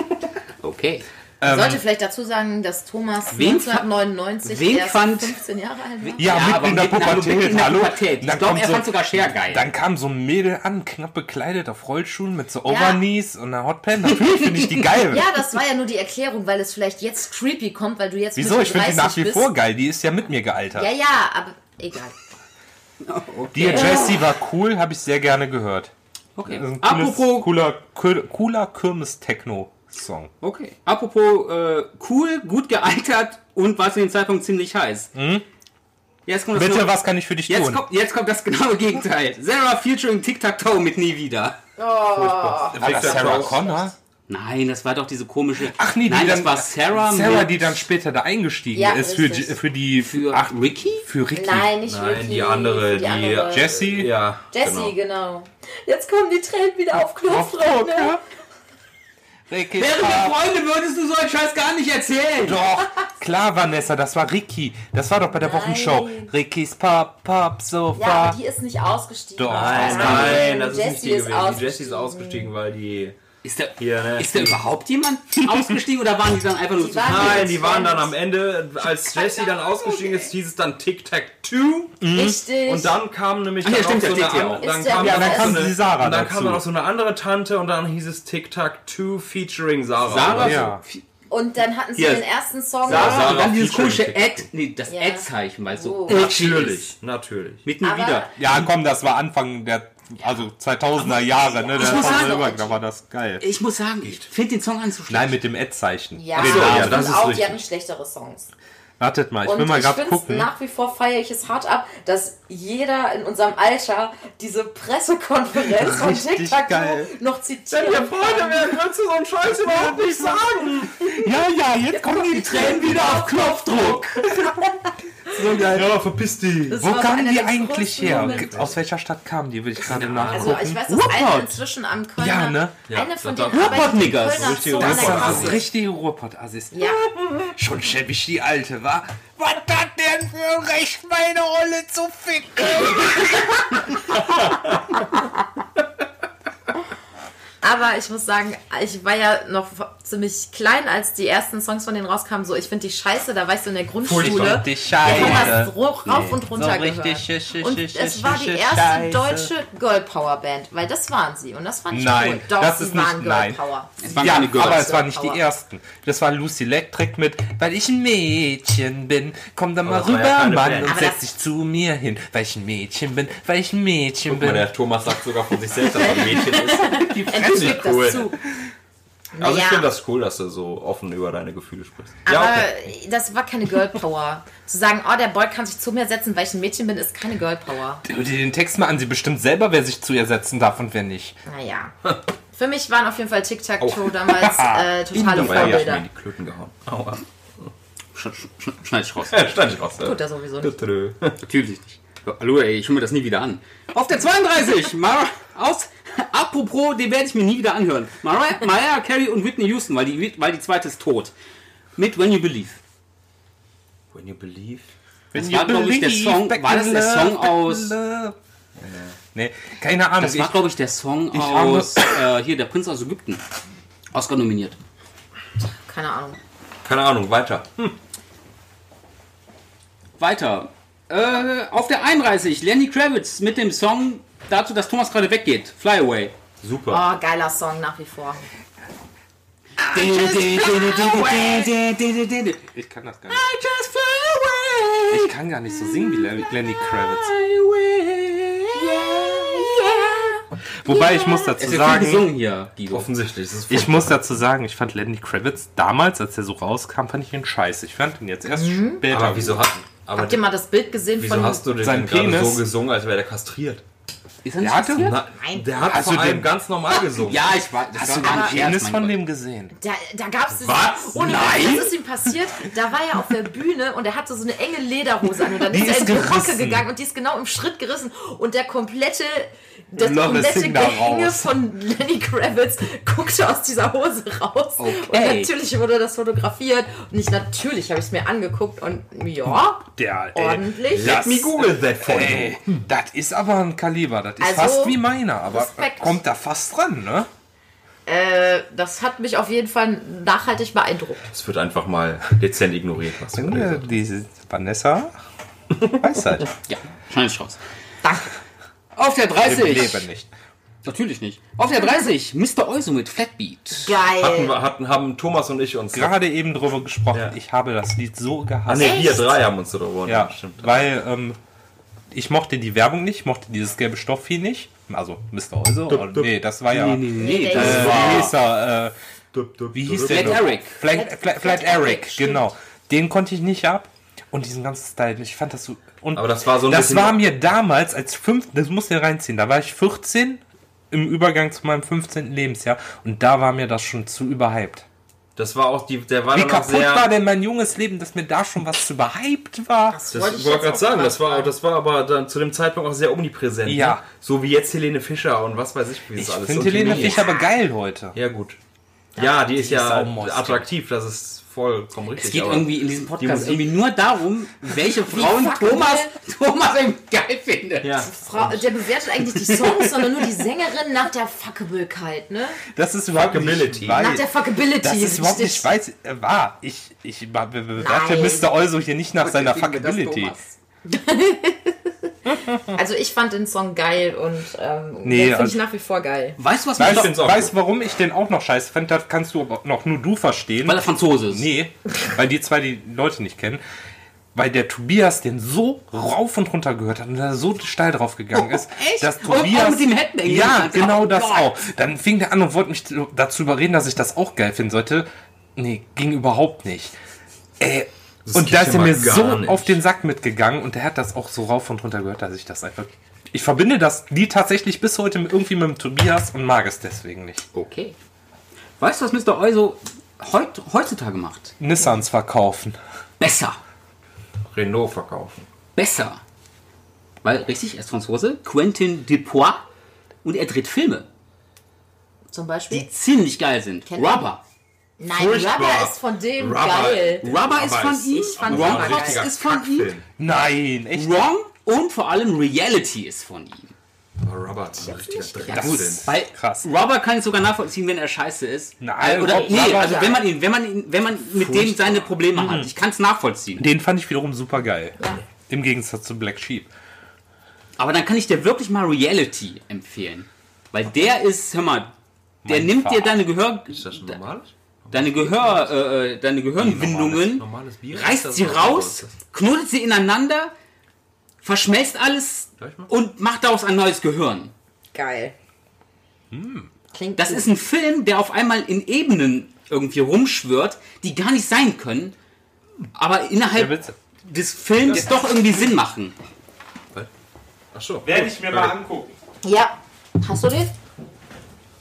Okay. Ich sollte vielleicht dazu sagen, dass Thomas wen 1999 wen erst fand- 15 Jahre alt war. Ja, aber mitten in der Pubertät, mitten in der hallo? Pubertät. Ich glaube, er so- fand sogar Cher geil. Dann kam so ein Mädel an, knapp bekleidet auf Rollschuhen mit so Overknees und einer Hotpan. Natürlich finde ich die geil. Ja, das war ja nur die Erklärung, weil es vielleicht jetzt creepy kommt, weil du jetzt Wieso? Ich finde die 30 nach wie bist. vor geil. Die ist ja mit mir gealtert. Ja, ja, aber egal. Dear Jessie war cool, habe ich sehr gerne gehört. Okay. Cooles, Apropos, cooler, cooler, cooler Kirmes-Techno-Song. okay. Apropos äh, cool, gut gealtert und war zu dem Zeitpunkt ziemlich heiß. Jetzt kommt das Bitte, was kann ich für dich Jetzt tun? kommt, jetzt kommt das genaue Gegenteil. Sarah featuring Tic Tac Toe mit Nie wieder. War das Sarah Connor? Nein, das war doch diese komische. Ach nee, die Nein, dann, das war Sarah, Sarah, mit, die dann später da eingestiegen Ja, ist für, für die für ach, Ricky. für Ricky. Nein, nicht Nein, Ricky, die andere, die, die andere. Jessie. Ja, Jessie, genau. Jetzt kommen die Tränen wieder auf Knopfdruck. Ne? Ricky Wären wir Freunde, würdest du so einen Scheiß gar nicht erzählen. Doch, klar, Vanessa, das war Ricky. Das war doch bei der Nein. Wochenshow. Rickys Pop, Pop, Ja, Sofa. aber die ist nicht ausgestiegen. Doch. Nein, Nein, nein, das ist nicht Jessie die ist gewesen. Die Jessie ist ausgestiegen. ausgestiegen, weil die Ist da, hier, ne? ist da überhaupt jemand ausgestiegen oder waren die dann einfach nur Die zu waren- Nein, die waren dann am Ende, als Jessie dann ausgestiegen ist, hieß es dann Tic Tac Two. Richtig. Und dann kam nämlich Ach ja, dann stimmt, auch so der eine an- Tac. dann Ist der kam Ja, dann dann auch kam so eine, die Sarah und dann dazu. kam dann auch so eine andere Tante und dann hieß es Tic Tac Two featuring Sarah. Sarah. Ja. Und dann hatten sie Hier. den ersten Song. Sarah, Sarah und dann dieses komische. Ad, nee, das Ja. Ad-Zeichen, es so Oh. edgy Natürlich, natürlich. Mitten Aber- wieder. Ja, komm, das war Anfang der also 2000er Jahre, ne? Ich Da muss war, sagen- selber, da war das geil. Ich muss sagen, ich finde den Song an so schlecht. Nein, mit dem Ad-Zeichen. Ja, ich Namen. ja, das ist auch, die richtig. hatten schlechtere Songs. Wartet mal, ich Und will mal ich gerade finde gucken. nach wie vor feiere ich es hart ab, dass jeder in unserem Alter diese Pressekonferenz von TikTok noch zitieren Wenn wir Freunde kann. wären, kannst du so einen Scheiß überhaupt nicht sagen. Ja, ja, jetzt kommen die Tränen wieder auf Knopfdruck. So geil. Ja, verpiss dich. Das Wo kamen die eigentlich her? Momente. Aus welcher Stadt kamen die? Will ich gerade Also nachgucken. ich weiß, dass eine Ruhrpott. inzwischen am Kölner, Ja, ne? eine von Zoo an Das ist richtige Ruhrpott-Assis. Ja, Schon schäbig die Alte, wa? Was hat denn für ein Recht, meine Rolle zu ficken? aber ich muss sagen, ich war ja noch ziemlich klein, als die ersten Songs von denen rauskamen. So, ich finde die scheiße, da war ich so in der Grundschule. Die Wir haben das Scheiße. rauf und runter so richtig gehört. sch- sch- Und sch- es war die erste Scheiße. deutsche Girl Power Band, weil das waren sie und das fand ich Nein, cool. Doch, das sie ist nicht- waren Girl nein. Power. Es waren Ja, keine Girls. aber es waren nicht die Power. ersten. Das war Lucy Electric mit, weil ich ein Mädchen bin. Komm dann mal war rüber, ja Mann, Band. und Aber setz dich zu mir hin, weil ich ein Mädchen bin, weil ich ein Mädchen Guck mal, bin. der Thomas sagt sogar von sich selbst, dass er ein Mädchen ist. Gibt cool. das zu. Also ich finde das cool, dass du so offen über deine Gefühle sprichst. Aber okay. das war keine Girl Power. Zu sagen, oh, der Boy kann sich zu mir setzen, weil ich ein Mädchen bin, ist keine Girl Power. Hör dir den Text mal an, sie bestimmt selber, wer sich zu ihr setzen darf und wer nicht. Naja. Für mich waren auf jeden Fall Tic-Tac-Toe damals äh, totale war ja mir Vorbilder. in die Klöten gehauen. Aua. Sch sch sch schneid ich raus. Ja, stand ich raus. Tut er sowieso nicht. Natürlich nicht. Hallo, ey, ich höre mir das nie wieder an. Auf der 32, Mar aus, apropos, den werde ich mir nie wieder anhören. Mariah, Mariah Carey und Whitney Houston, weil die, weil die zweite ist tot. Mit When You Believe. When you believe. Das war, glaube ich, der Song, war das der Song aus, Nee, keine Ahnung. das war, glaube ich, der Song ich aus, äh, hier, der Prinz aus Ägypten. Oscar nominiert. Keine Ahnung. Keine Ahnung, weiter. Weiter. Äh, auf der 31, Lenny Kravitz mit dem Song dazu, dass Thomas gerade weggeht. Fly Away. Super. Oh, geiler Song nach wie vor. ich kann das gar nicht. Ich kann gar nicht so singen wie Lenny Kravitz. Wobei ich muss dazu sagen, gesungen hier, Guido. Offensichtlich. Ich muss dazu sagen, ich fand Lenny Kravitz damals, als er so rauskam, fand ich ihn scheiße. Ich fand ihn jetzt erst später. aber wieso hat. Aber Habt ihr mal das Bild gesehen wieso von hast du den Sein denn gerade Penis? so gesungen, als wäre der kastriert? Ist er Der hatte- kastriert? Na, Nein. der hat Hast vor du allem den- ganz normal gesungen. Ja, ich war. Das Hast du war den Penis mein von Gott. dem gesehen? Da, da gab es Was? Ohne Nein? was ist ihm passiert? Da war er auf der Bühne und er hatte so eine enge Lederhose an und dann Die ist er ist in die gerissen. gegangen und die ist genau im Schritt gerissen und der komplette das hing da Gehänge raus. von Lenny Kravitz guckte aus dieser Hose raus. Okay. Und natürlich wurde das fotografiert und ich natürlich habe ich es mir angeguckt und ja, Der, ey, ordentlich. Let me google that for you. Ey, das ist aber ein Kaliber. Das ist Also, fast wie meiner, aber Respekt. kommt da fast dran, ne? Äh, das hat mich auf jeden Fall nachhaltig beeindruckt. Es wird einfach mal dezent ignoriert, was du diese Vanessa weiß halt. Ja, schneid ich raus. Danke. Auf der Im 30. Leben nicht. Natürlich nicht. Auf der 30, Mr. Euso mit Flatbeat. Hatten, Geil. wir- hatten, haben Thomas und ich uns. Gerade eben drüber gesprochen. Ja. Ich habe das Lied so Ah, gehasst. ne, wir drei haben uns darüber Ja, stimmt. weil ähm, ich mochte die Werbung nicht, mochte dieses gelbe Stoffvieh nicht. Also Mr. Dup, dup. Nee, das war ja. Nee, nee, Das Äh, war wie hieß er? Äh, Dup, dup, wie hieß dup. der? Flat noch? Eric. Flat, Flat- Flat, Flat, Flat Eric, Eric, stimmt. genau. Den konnte ich nicht ab. Und diesen ganzen Style, ich fand das so. Und Aber das war so ein Das war mir damals als fünf, das muss ihr reinziehen. Da war ich 14 im Übergang zu meinem 15. Lebensjahr und da war mir das schon zu überhyped. Das war auch die, der war Wie kaputt sehr. war denn mein junges Leben, dass mir da schon was zu überhyped war? Das Das wollte ich ich gerade sagen, das war, das war aber dann zu dem Zeitpunkt auch sehr omnipräsent. Ja. Ne? So wie jetzt Helene Fischer und was weiß ich, wie das Ich alles finde so Helene Chemie. Fischer aber geil heute. Ja, gut. Ja, die ist die ist ja saumäusig. attraktiv, das ist vollkommen richtig. Es geht aber irgendwie in diesem Podcast Musik- irgendwie nur darum, welche Frauen Thomas, geil. Thomas eben geil findet. Ja. Frau, der bewertet eigentlich die Songs, sondern nur die Sängerin nach der Fuckablekeit, ne? Das ist überhaupt Fuckability. Nach der Fuckability. Das ist überhaupt nicht weiß, äh, wahr. Ich, ich be- be- bewerte Nein. Mr. Euso hier nicht nach seiner Fuckability. Also ich fand den Song geil und ähm, Nee, den finde also- ich nach wie vor geil. Weißt du, was Weißt, auch weißt warum ich den auch noch scheiße fand? Das kannst du aber noch nur du verstehen. Weil er Franzose ist. Nee, weil die zwei die Leute nicht kennen. Weil der Tobias den so rauf und runter gehört hat und da so steil drauf gegangen ist, echt? dass Und auch Tobias. mit dem Headbanging Ja, genau oh das Gott. auch. Dann fing der an und wollte mich dazu überreden, dass ich das auch geil finden sollte. Nee, ging überhaupt nicht. Äh, Das und da ist er mir so nicht. auf den Sack mitgegangen und der hat das auch so rauf und runter gehört, dass ich das einfach. Ich verbinde das Lied tatsächlich bis heute mit- irgendwie mit dem Tobias und mag es deswegen nicht. Okay. Weißt du, was Mr. Euso heut, heutzutage macht? Nissans verkaufen. Besser. Renault verkaufen. Besser. Weil, richtig, er ist Franzose. Quentin Dupois. Und er dreht Filme, Zum Beispiel. die ziemlich geil sind. Kennt? Rubber. Nein, Furchtbar. Rubber ist von dem Rubber. geil. Rubber ist von ihm. Ich fand Wrong Rubber Cops ist von ihm. Nein, echt. Wrong und vor allem Reality ist von ihm. Aber Robert ist ein richtiger. Drecksfilm. Weil Krass. Rubber kann ich sogar nachvollziehen, wenn er scheiße ist. Nein, Oder Rubber- nee, also ja. wenn man ihn, wenn man ihn, wenn man mit dem seine Probleme hat. Ich kann es nachvollziehen. Den fand ich wiederum super geil. Ja. Im Gegensatz zu Black Sheep. Aber dann kann ich dir wirklich mal Reality empfehlen. Weil der ist, hör mal, der Mein nimmt dir Vater. deine Gehör, Ist das schon normales? Deine Gehör, äh, äh, deine Gehirnwindungen, Normales Bier? Ist reißt sie raus, knuddelt sie ineinander, verschmelzt alles und macht daraus ein neues Gehirn. Geil. Klingt Das gut. ist ein Film, der auf einmal in Ebenen irgendwie rumschwirrt, die gar nicht sein können, aber Ja, innerhalb des Films doch irgendwie Sinn machen. Ach so. Werde ich mir Geil. mal angucken. Ja. Hast du den?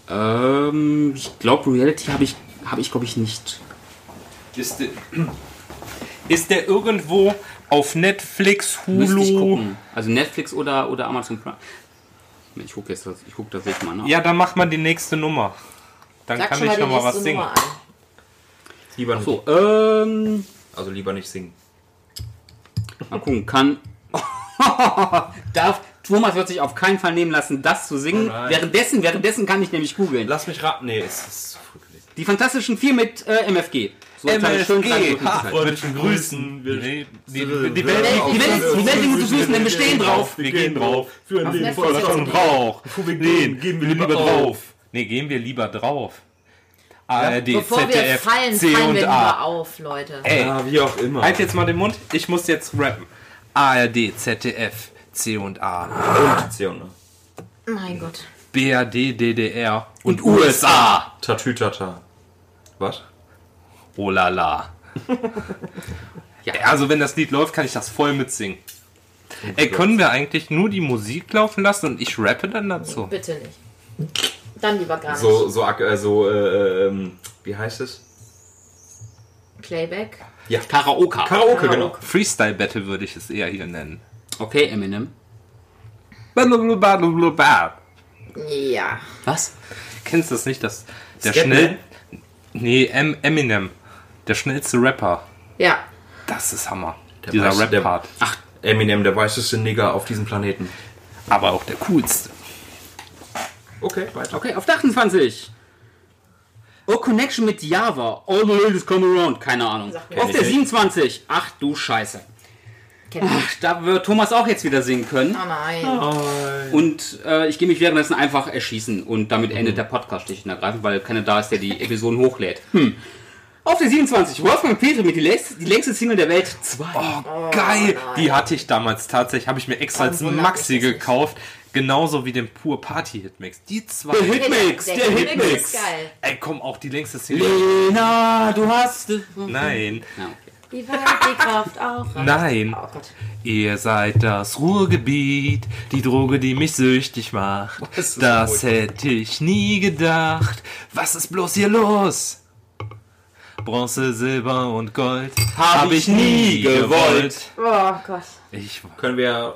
Ähm, ich glaube, Reality habe ich, habe ich glaube ich nicht. Ist der, ist der irgendwo auf Netflix, Hulu? gucken. Also Netflix oder, oder Amazon Prime. Ich gucke jetzt, das- ich gucke das jetzt mal nach. Ja, dann mach mal die nächste Nummer. Dann Sag kann ich noch mal was singen. Lieber nicht. So, ähm, Also lieber nicht singen. mal gucken, kann. Darf, Thomas wird sich auf keinen Fall nehmen lassen, das zu singen. Oh währenddessen, währenddessen kann ich nämlich googeln. Lass mich raten. Nee, es ist zu früh. Die Fantastischen Vier mit äh, MFG. So schön Möglichkeit. freundlichen Grüßen. Die, die, die, die Welt, Die Welt, die Welt liegt zu Füßen, denn wir stehen drauf. Wir gehen drauf. Für ein Leben voller und Rauch. Bevor wir Nee, gehen, gehen wir lieber drauf. Nee, gehen wir lieber drauf. ARD, Bevor wir ZDF, fallen, C fallen und wir A. lieber auf, Leute. Ey, Ja, wie auch immer. halt jetzt mal den Mund. Ich muss jetzt rappen. ARD, ZDF, C und A. Und C und A. Mein Gott. BRD, DDR und USA. Tatütata. Was? Oh la la. ja, also wenn das Lied läuft, kann ich das voll mitsingen. Ey, können wir eigentlich nur die Musik laufen lassen und ich rappe dann dazu? Bitte nicht. Dann lieber gar nicht. So, so, ak- äh, so äh, ähm, wie heißt es? Playback. Karaoke. Karaoke, genau. Freestyle Battle würde ich es eher hier nennen. Okay, Eminem. Blablabla. Ja. Was? Kennst du das nicht, dass der Scatman? schnell... Nee, em Eminem. Der schnellste Rapper. Ja. Das ist Hammer. Der Dieser Rap-Part. Ach, Eminem, der weißeste Nigger auf diesem Planeten. Aber auch der coolste. Okay, weiter. Okay, auf der 28. Oh, Connection mit Java. All the ladies come around. Keine Ahnung. Auf der 27. Ach du Scheiße. Kennt ihr. Ach, da wird Thomas auch jetzt wieder singen können. Oh nein. Und äh, ich gehe mich währenddessen einfach erschießen. Und damit endet der Podcast schlicht und ergreifend, weil keiner da ist, der die Episoden hochlädt. Hm. Auf der 27. Wolfgang Petri mit die längste, die längste Single der Welt 2. Oh, geil! Die hatte ich damals tatsächlich, habe ich mir extra als Maxi gekauft. Genauso wie den Pur Party Hitmix. Die zwei. Der Hitmix, der, Hitmix. ist geil. Ey, komm, auch die längste Single. Lena, du hast... Nein, Ja, okay. Die Welt, die Kraft auch. nein. Oh Gott. Ihr seid das Ruhrgebiet, die Droge, die mich süchtig macht. Das Das hätte ich nie gedacht. Was ist bloß hier los? Bronze, Silber und Gold hab, ich nie gewollt. Oh Gott. Ich Können wir.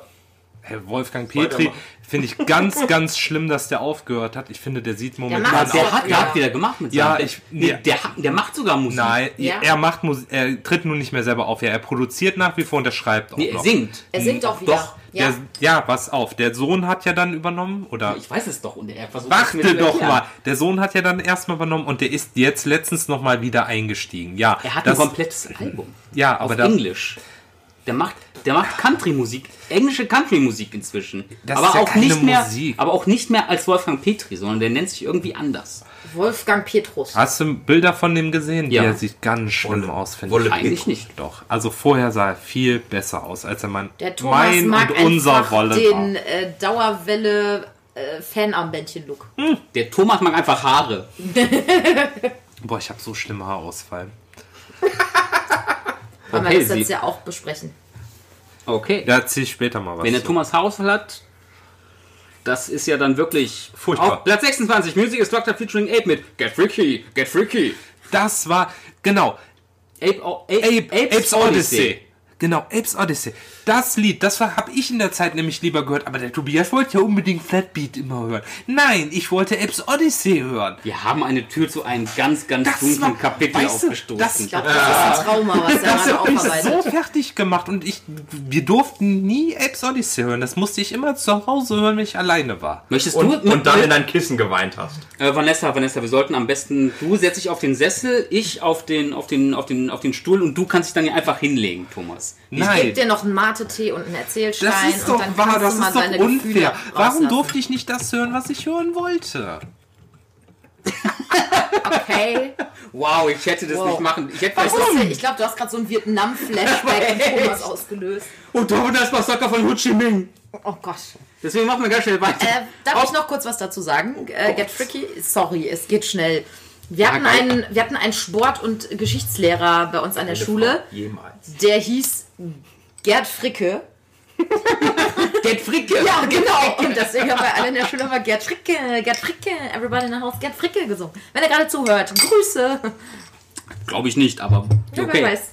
Herr Wolfgang Petri finde ich ganz, ganz schlimm, dass der aufgehört hat. Ich finde, der sieht momentan Der doch hat, der wieder. hat wieder gemacht mit Ja, seinem- ich- nee, nee. der, hat- der macht sogar Musik. Nein, Ja. er macht Musik, er tritt nun nicht mehr selber auf. Ja, er produziert nach wie vor und er schreibt auch Nee, er noch. singt. Er singt auch wieder. Doch. Ja. Der, ja, pass auf. Der Sohn hat ja dann übernommen oder Ich weiß es doch. Und er versucht Warte doch mal. Der Sohn hat ja dann erstmal übernommen und der ist jetzt letztens noch mal wieder eingestiegen. Ja, Er hat das, ein komplettes Album. ja, Auf aber da, Englisch. Der macht, der macht Country-Musik, englische Country-Musik inzwischen. Das aber ist ja auch keine nicht mehr, Musik. aber auch nicht mehr als Wolfgang Petri, sondern der nennt sich irgendwie anders. Wolfgang Petrus. hast du Bilder von dem gesehen? Ja. Der sieht ganz schlimm Wolle- aus, finde ich. Eigentlich nicht. Doch. Also vorher sah er viel besser aus, als er mein, Der Thomas mein mag und unser Wolle den äh, Dauerwelle äh, Fanarmbändchen-Look. Der Thomas mag einfach Haare. Boah, ich habe so schlimme Haarausfall. Wollen Okay, wir das jetzt ja auch besprechen. Okay. Da erzähl ich später mal was. Wenn der zu. Thomas Haarausfall hat, das ist ja dann wirklich Furchtbar. Auf Platz 26, Music is Doctor featuring Ape mit Get Freaky, Get Freaky. Das war, genau, Ape, Ape, Ape, Apes, Odyssey. Genau, Apes Odyssey. Das Lied, das habe ich in der Zeit nämlich lieber gehört, aber der Tobias wollte ja unbedingt Flatbeat immer hören. Nein, ich wollte Apes Odyssey hören. Wir haben eine Tür zu einem ganz, ganz Das dunklen war- Kapitel weißt du, aufgestoßen. das- Ich glaube, das ist ein Trauma, was er Das hat mich so fertig gemacht und ich, wir durften nie Apes Odyssey hören. Das musste ich immer zu Hause hören, wenn ich alleine war. Möchtest Und, du und dann in dein Kissen geweint hast. Äh, Vanessa, Vanessa, wir sollten am besten, du setzt dich auf den Sessel, ich auf den, auf den, auf den, auf den Stuhl und du kannst dich dann hier einfach hinlegen, Thomas. Ich Nein. gebe dir noch einen Mate-Tee und einen Erzählstein Das ist und doch dann wahr, das ist doch unfair. Warum durfte ich nicht das hören, was ich hören wollte? Okay. Wow, ich hätte das Wow. nicht machen. Ich hätte denn? Ich glaube, du hast gerade so ein Vietnam-Flashback in Thomas ausgelöst. Oh, da das Massaker von Ho Chi Minh. Oh Gott. Deswegen machen wir ganz schnell weiter. Äh, darf ich noch kurz was dazu sagen? Äh, Get Freaky? Sorry, es geht schnell. Wir hatten, einen, wir hatten einen Sport- und Geschichtslehrer bei uns an der Schule, Jemals. der hieß Gerd Fricke. Gerd Fricke. Ja, genau. Und deswegen haben wir alle in der Schule immer Gerd Fricke, Gerd Fricke, everybody in the house, Gerd Fricke gesungen. Wenn er gerade zuhört, Grüße. Glaube ich nicht, aber Ja, okay. wer weiß.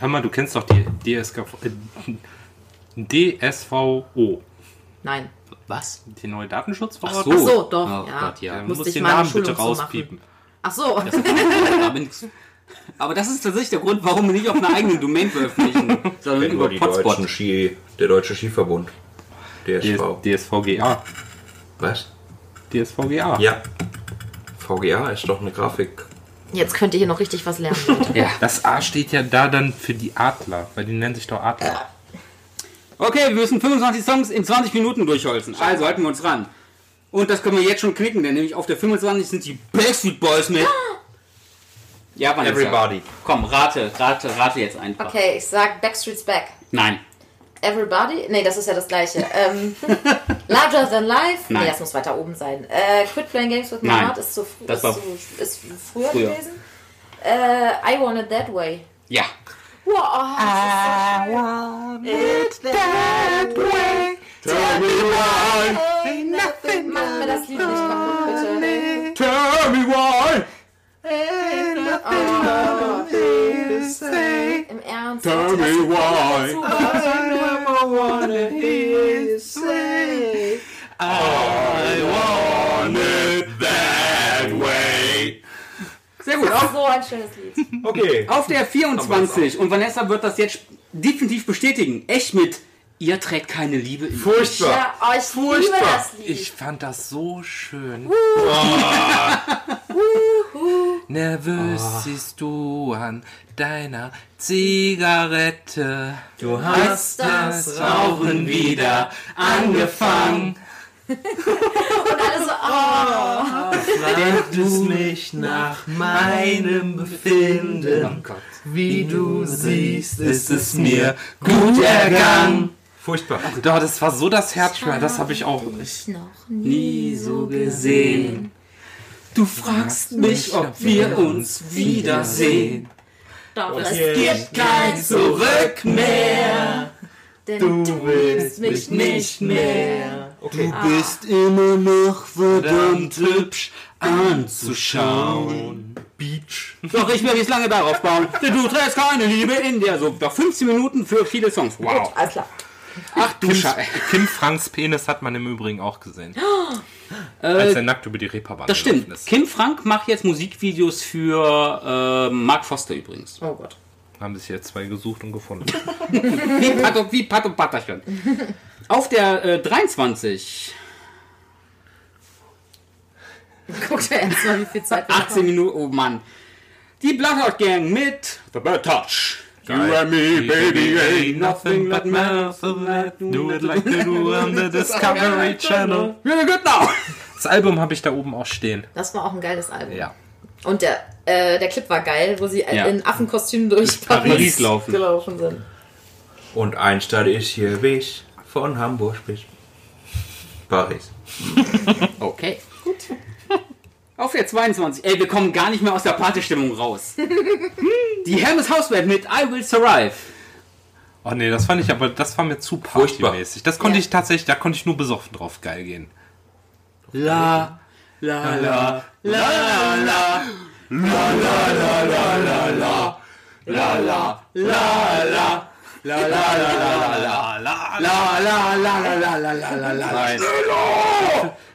Hör mal, du kennst doch die DSK, äh, DSVO, Nein. Was? die neue Ach Datenschutzverordnung. Ach so, doch, Oh ja. Gott, ja. Du Musste musst ich den Namen bitte Schulung zu machen. rauspiepen. Ach so. nix. Aber das ist tatsächlich der Grund, warum wir nicht auf einer eigenen Domain veröffentlichen, sondern über Potspot. deutschen Ski, der Deutsche Skiverbund. DSV. DSVGA. Was? DSVGA. Ja. VGA ist doch eine Grafik. Jetzt könnt ihr hier noch richtig was lernen. Ja. Das A steht ja da dann für die Adler, weil die nennen sich doch Adler. Okay, wir müssen 25 Songs in 20 Minuten durchholzen. Also halten wir uns ran. Und das können wir jetzt schon knicken, denn nämlich auf der 25 sind die Backstreet Boys mit. Ja, Vanessa. Everybody. Komm, rate, rate, rate jetzt einfach. Okay, ich sag Backstreet's Back. Nein. Everybody? Nee, das ist ja das gleiche. Ähm, Larger Than Life? Nein. Nee, das muss weiter oben sein. Äh, Quit Playing Games with My Nein. Heart ist, zu, früh- Das ist, zu, ist früher, früher. gewesen. Äh, I Want It That Way. Ja. Wow, das ist so schön. Mach mir das Lied nicht kaputt, bitte. Tell me why. Im Ernst. Tell me why. Sehr gut. Auf, So ein schönes Lied. Okay. auf der 24. Und Vanessa wird das jetzt definitiv bestätigen. Echt mit. Ihr trägt keine Liebe in Furchtbar. Ja, oh, ich liebe Furchtbar. das Lied. Ich fand das so schön. Nervös siehst du an deiner Zigarette. Du hast das Rauchen wieder angefangen. Und alle so, oh. Fragtest mich nach meinem Befinden. Wie du siehst, ist es mir gut ergangen. Furchtbar. Doch, das war so das Herzschmerz, das habe ich auch Ich noch nie so gesehen. Du fragst mich, ob wir uns wiedersehen. Doch, es Gibt kein Zurück mehr. denn du willst mich nicht mehr. Okay. Du bist immer noch verdammt hübsch anzuschauen. Beach. Doch, ich werde jetzt lange darauf bauen. Denn du trägst keine Liebe in dir. So, noch 15 Minuten für viele Songs. Wow. Alles klar. Ach du Kim, Scheiße. Kim Franks Penis hat man im Übrigen auch gesehen. Als er nackt über die Reeperbahn Das stimmt. ist. Kim Frank macht jetzt Musikvideos für äh, Mark Foster übrigens. Oh Gott. Haben sich jetzt zwei gesucht und gefunden. Wie Pato, wie Pato Patterchen. Auf der äh, 23, Guckt er erst mal, wie viel Zeit wir noch 18 Minuten, oh Mann. Die Bloodhound Gang mit The Bird Touch. You and me, baby, ain't nothing but math. Do it like they do on the Discovery Channel. Really good now. Das Album habe ich da oben auch stehen. Das war auch ein geiles Album. Ja. Und der, äh, der Clip war geil, wo sie Ja. in Affenkostümen durch Paris, Paris laufen. gelaufen sind. Und ein Stadt ist hier bis von Hamburg bis Paris. Okay. Gut. Auf der 22. Ey, wir kommen gar nicht mehr aus der Partystimmung raus. Die Hermes Hausband mit I Will Survive. Oh nee, das fand ich aber, das war mir zu Furchtbar. partymäßig. Das konnte Ja. ich tatsächlich, da konnte ich nur besoffen drauf geil gehen. La, la, la, la, la, la. La, la, la, la, la, la, la, la, la. Nein.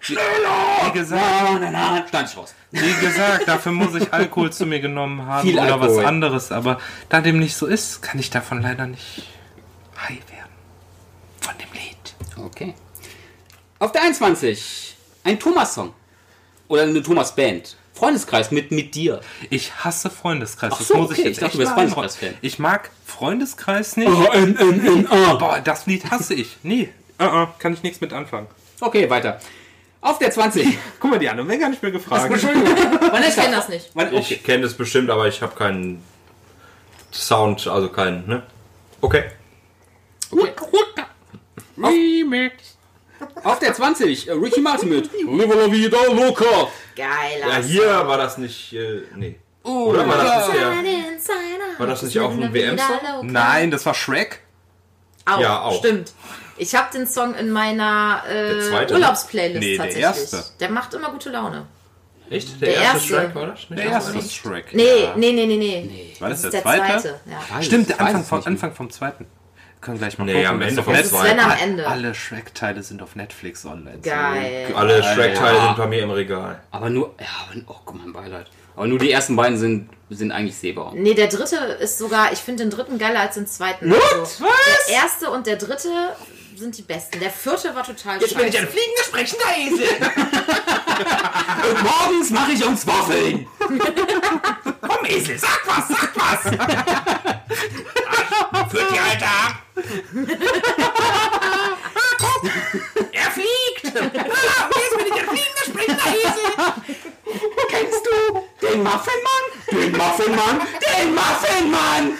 Wie gesagt, Na, na, na. Stand ich raus. wie gesagt, dafür muss ich Alkohol zu mir genommen haben Viel oder Alkohol. was anderes. Aber da dem nicht so ist, kann ich davon leider nicht high werden. Von dem Lied. Okay. Auf der 21. Ein Thomas-Song. Oder eine Thomas-Band. Freundeskreis mit mit dir. Ich hasse Freundeskreis. Ach das so, muss ich okay, jetzt ich dachte, echt du sagen. Freundeskreis-Fan. Ich mag Freundeskreis nicht. N, N, N, A. Boah, das Lied hasse ich. Nee, uh -uh, kann ich nichts mit anfangen. Okay, weiter. Auf der 20. Guck mal, die anderen werden gar nicht mehr gefragt. Entschuldigung. Ich kenn das nicht. Okay. Ich kenne das bestimmt, aber ich habe keinen Sound, also keinen, ne? Okay. Remix. Auf der 20. äh, Ricky Martin mit Viva la Vida Loca. Geiler Ja, hier war das nicht, äh, nee. Oder war das nicht der, war das nicht auch ein WM-Song? Nein, das war Shrek. Auch, Ja, auch. Stimmt. Ich habe den Song in meiner Der äh, zweite? Urlaubsplaylist Nee, der tatsächlich. erste. Der macht immer gute Laune. Echt? Der erste. Track war das? Nicht Der erste Shrek. Nee, nee, nee, nee, nee. War das, Das ist der, der zweite? zweite. Ja. Weiß, Stimmt, der Anfang vom. Anfang vom zweiten. Können gleich mal Nee, gucken. am Das Ende vom zweiten. Am Netflix. Ende. Alle Shrek-Teile sind auf Netflix online. Geil. Alle Shrek-Teile sind bei mir im Regal. Aber nur, ja, aber, oh, guck mal, mein Beileid. Aber nur die ersten beiden sind, sind eigentlich sehbar. Nee, der dritte ist sogar, ich finde den dritten geiler als den zweiten. What? Also, Was? Der erste und der dritte sind die besten. Der vierte war total Jetzt bin ich ein scheiße. fliegender, sprechender Esel. Und morgens mache ich uns Waffeln. Komm, Esel, sag was, sag was. Er fliegt. Ah, jetzt bin ich ein fliegender, sprechender Esel. Kennst du den Muffinmann? Den Muffinmann? Den Muffinmann!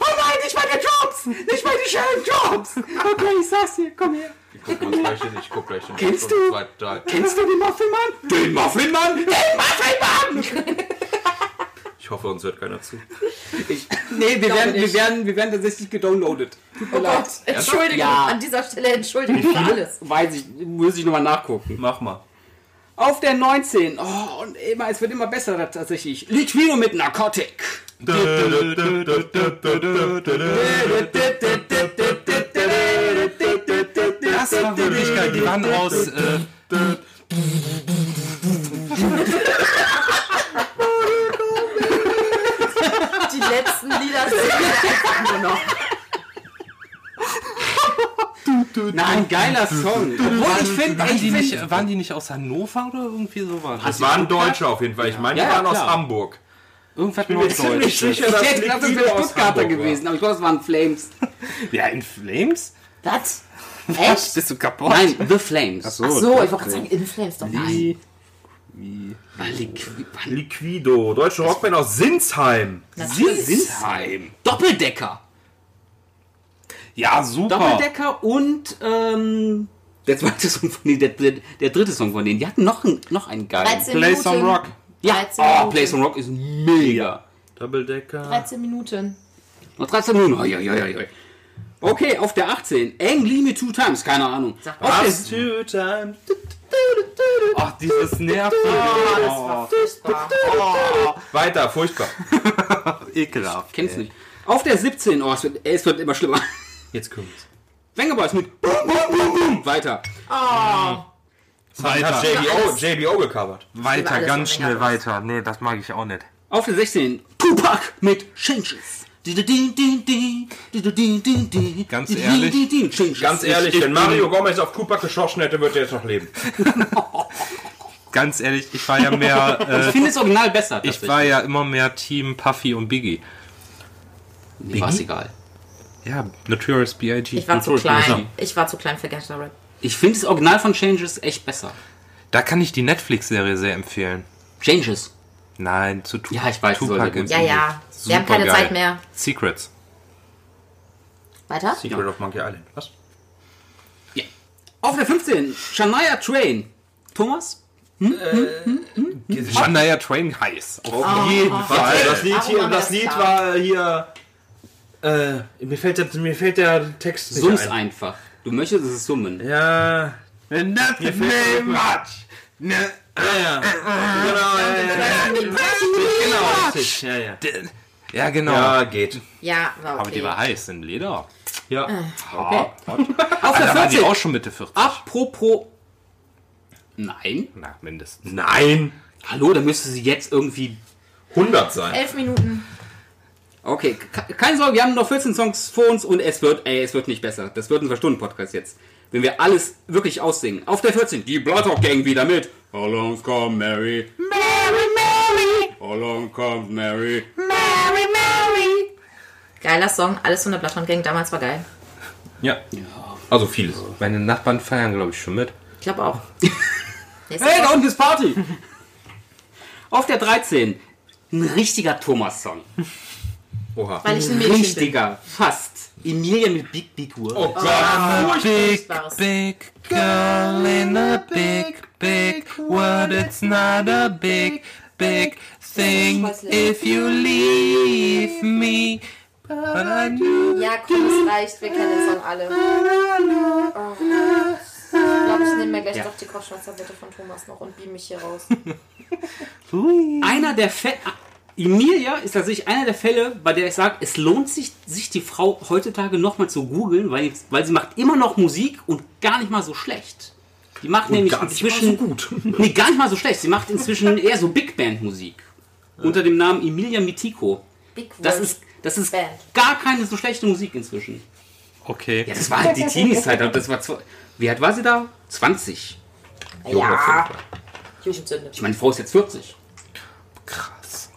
oh nein, nicht meine Jobs! Nicht meine schönen Jobs! Okay, ich sag's dir, komm her. Ich guck mal gleich hin, ich guck gleich hin. Kennst du? Zwei. Kennst du den Muffinmann? Den Muffinmann? Den Muffinmann! Ich hoffe, uns hört keiner zu. Ich, nee, wir werden, wir, werden, wir werden tatsächlich gedownloadet. Tut mir leid. Entschuldigung, Ja. an dieser Stelle entschuldigung für alles. Weiß ich, muss ich nochmal nachgucken. Mach mal. Auf der 19. Oh, und immer, es wird immer besser tatsächlich. Liquido mit Narcotic. Das war wirklich geil. Die waren aus. Äh, letzten Lieder sind einfach nur noch. Nein, geiler Song. Obwohl ich finde, waren, ich die nicht, finde. waren die nicht aus Hannover oder irgendwie sowas? Das waren Deutsche auf jeden Fall. Ich meine, die Ja, waren aus klar. Hamburg. Irgendwas bin mir ziemlich sicher, dass Ich hätte gedacht, das wäre aus Stuttgarter gewesen, aber ich glaube, es waren Flames. Ja, in Flames? Was? Echt? Bist du kaputt? Nein, The Flames. Ach Ach so, ich wollte gerade sagen, Inflames doch nicht. Wie? Ah, Liqui- Liquido, deutsche Rockband aus Sinsheim. Sinsheim. Doppeldecker. Ja, super. Doppeldecker und ähm, der zweite Song von denen, der, der, der dritte Song von denen. Die hatten noch, einen- noch einen geilen. 13 Play Minuten. some rock. Ja, 13 oh. Play Some Rock ist mega. Doppeldecker. 13 Minuten. Noch 13 Minuten. Oi, oi, oi, oi. Okay, auf der 18. Ang Lee Me Two Times, keine Ahnung. Sag Auf Last two times. Ach, dieses nervige. Oh, war furchtbar. Weiter, furchtbar. ekelhaft. kennst du nicht. Auf der 17. Oh, es wird, es wird immer schlimmer. Jetzt kommt's. Vengaboys mit Boom, Boom, Boom, Boom. Weiter. Hat Weiter, JBO, JBO gecovert. weiter, ganz schnell weiter. Nee, das mag ich auch nicht. Auf der 16. Tupac mit Changes. Ganz ehrlich? Ganz ehrlich, wenn Mario Gomez auf Tupac geschossen hätte, würde er jetzt noch leben. Ganz ehrlich, ich war ja mehr. Ich Äh, finde das Original besser. ich war ja immer mehr Team Puffy und Biggie. Mir war es egal. Ja, Notorious B.I.G. Ich war zu klein. Ich war zu klein für Gangster Rap. Ich finde das Original von Changes echt besser. Da kann ich die Netflix-Serie sehr empfehlen. Changes. Nein, zu tu Ja, ich weiß, Tupac gut und Ja, Ja. Wir haben keine Supergeil. Zeit mehr. Secrets. Weiter? Secret of Monkey Island. Was? Ja. Auf der 15. Shania Train. Thomas? Shania Twain heiß. Auf jeden Warte, Fall. das Lied, hier, das Lied war hier. Äh, mir fällt der, mir fällt der Text nicht Summ's ein. einfach. Du möchtest es summen. Ja. Fehlt very mir- much. Ne, Ja, ja. Genau, ja, ja, ja. Genau, richtig. Ja, ja. Ja, genau. Ja, geht. Ja, war okay. Aber die war heiß in Leder. Ja. Okay. Auf Da der war die 14. auch schon Mitte 40. Apropos. Nein. Na, mindestens. Nein. Hallo, da müsste sie jetzt irgendwie. 100 sein. Elf Minuten. Okay, ke- keine Sorge, wir haben noch 14 Songs vor uns und es wird, ey, es wird nicht besser. Das wird ein Zwei-Stunden-Podcast jetzt. Wenn wir alles wirklich aussingen. Auf der 14, die Bloodhawk Gang wieder mit. How long come Mary? Mary, Mary, How long comes Mary? Mary, Mary. Geiler Song, alles von der Bloodhound Gang. Damals war geil. Ja. Also vieles. Meine Nachbarn feiern, glaube ich, schon mit. Ich glaube auch. Hey, da unten ist Party! Auf der 13, ein richtiger Thomas-Song. Oha. Weil ich ein Mädchen bin. Richtiger, fast. Emilia mit Big Big Word. Oh Gott. Big, Furchtbares. big girl in a big, big world. It's not a big, big thing if you leave me. Ja, komm, es reicht. Wir kennen den Song alle. Oh. Ich glaube, ich nehme mir gleich Ja. doch die Kopfschmerztablette von Thomas noch und beam mich hier raus. Einer der Fälle. Emilia ist tatsächlich einer der Fälle, bei der ich sage, es lohnt sich, sich die Frau heutzutage nochmal zu googeln, weil, weil sie macht immer noch Musik und gar nicht mal so schlecht. Die macht nämlich gar nicht mal inzwischen. so gut. Nee, gar nicht mal so schlecht. Sie macht inzwischen eher so Big Band Musik. Unter dem Namen Emilia Mitico. Big Das World. ist, das ist Band. gar keine so schlechte Musik inzwischen. Okay. Ja, das war halt die Teenies-Zeit. Das war Wie alt war sie da? 20. Ja. Jugendsünde. Ich meine, die Frau ist jetzt 40. Krass.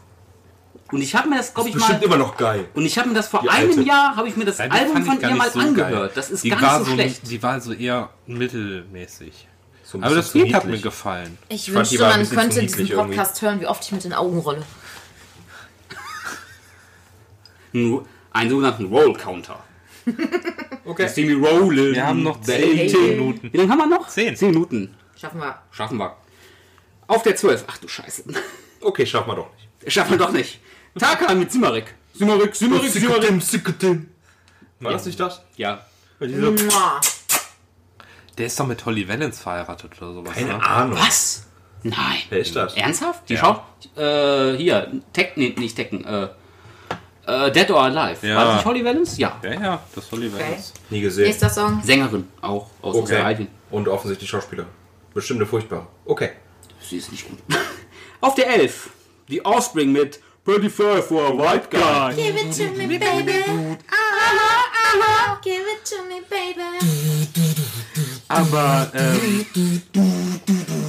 Und ich habe mir das, glaube ich, Bestimmt mal. immer noch geil. Und ich habe mir das vor Die einem alte. Jahr, habe ich mir das Nein, Album von ihr mal so angehört. geil. Das ist die gar nicht so schlecht. Die war so eher mittelmäßig. So ein Aber das Lied hat mir gefallen. Ich die wünschte, ein man könnte diesen Podcast hören, wie oft ich mit den Augen rolle. Einen- Einen sogenannten Roll Counter. Okay. See me rollen. Wir haben noch baby. 10 Minuten. Wie lange haben wir noch? Zehn. 10 Minuten. Schaffen wir. Schaffen wir. Auf der 12. Ach du Scheiße. Okay, schaffen wir doch nicht. Schaffen wir doch nicht. Tarkan mit Simmerik. Simmerik, Simmerik, Simmerik. Sicketim. War das nicht das? Ja. Mua. Der ist doch mit Holly Valens verheiratet oder sowas. Keine ne? Ahnung. Was? Nein. Wer ist das? Ernsthaft? Die Ja. schaut. Äh, hier. Tekken, nee, nicht Tekken. Äh, äh, Dead or Alive. Ja. War das nicht Holly Valens? Ja. Ja, ja, das ist Holly Valens. Nie gesehen. Nächster Song. Sängerin. Auch aus Okay. Australien. Und offensichtlich Schauspieler. Bestimmt eine furchtbare. Okay. Sie ist nicht gut. Auf der 11. Die Offspring mit Pretty Fair for a White Guy. Give it to me, baby. Aha, aha. Give it to me, baby. Aber ähm,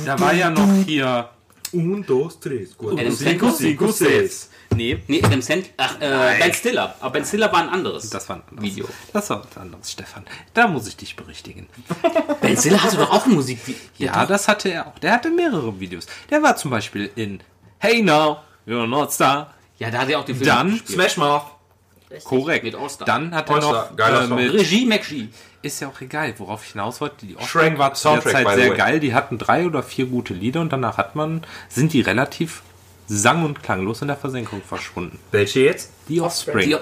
da war ja noch hier. Un, dos, tres, cuatro, Adam cinco, Sandler? cinco, seis. Nee, Nee, Adam Sand. Ach, äh, Ben Stiller. Aber Ben Stiller war ein anderes. das war ein anderes Video. Das war was anderes, Stefan. Da muss ich dich berichtigen. Ben Stiller hatte doch auch ein Musikvideo. Ja, das hatte er auch. Der hatte mehrere Videos. Der war zum Beispiel in Hey Now, You're Not Star. Ja, da hat er auch den Film Dann gespielt. Smash Mouth. Korrekt. Mit All-Star. Dann hat er All-Star, noch geiler äh, mit Regie McGee. Ist ja auch egal, worauf ich hinaus wollte. Die Shrek Offspring war zu der Zeit sehr way. geil. Die hatten drei oder vier gute Lieder und danach hat man, sind die relativ sang- und klanglos in der Versenkung verschwunden. Welche jetzt? Die Offspring. Die,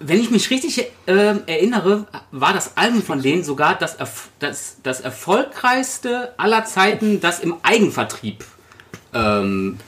wenn ich mich richtig ähm, erinnere, war das Album von denen sogar das, erf das, das erfolgreichste aller Zeiten, das im Eigenvertrieb ähm,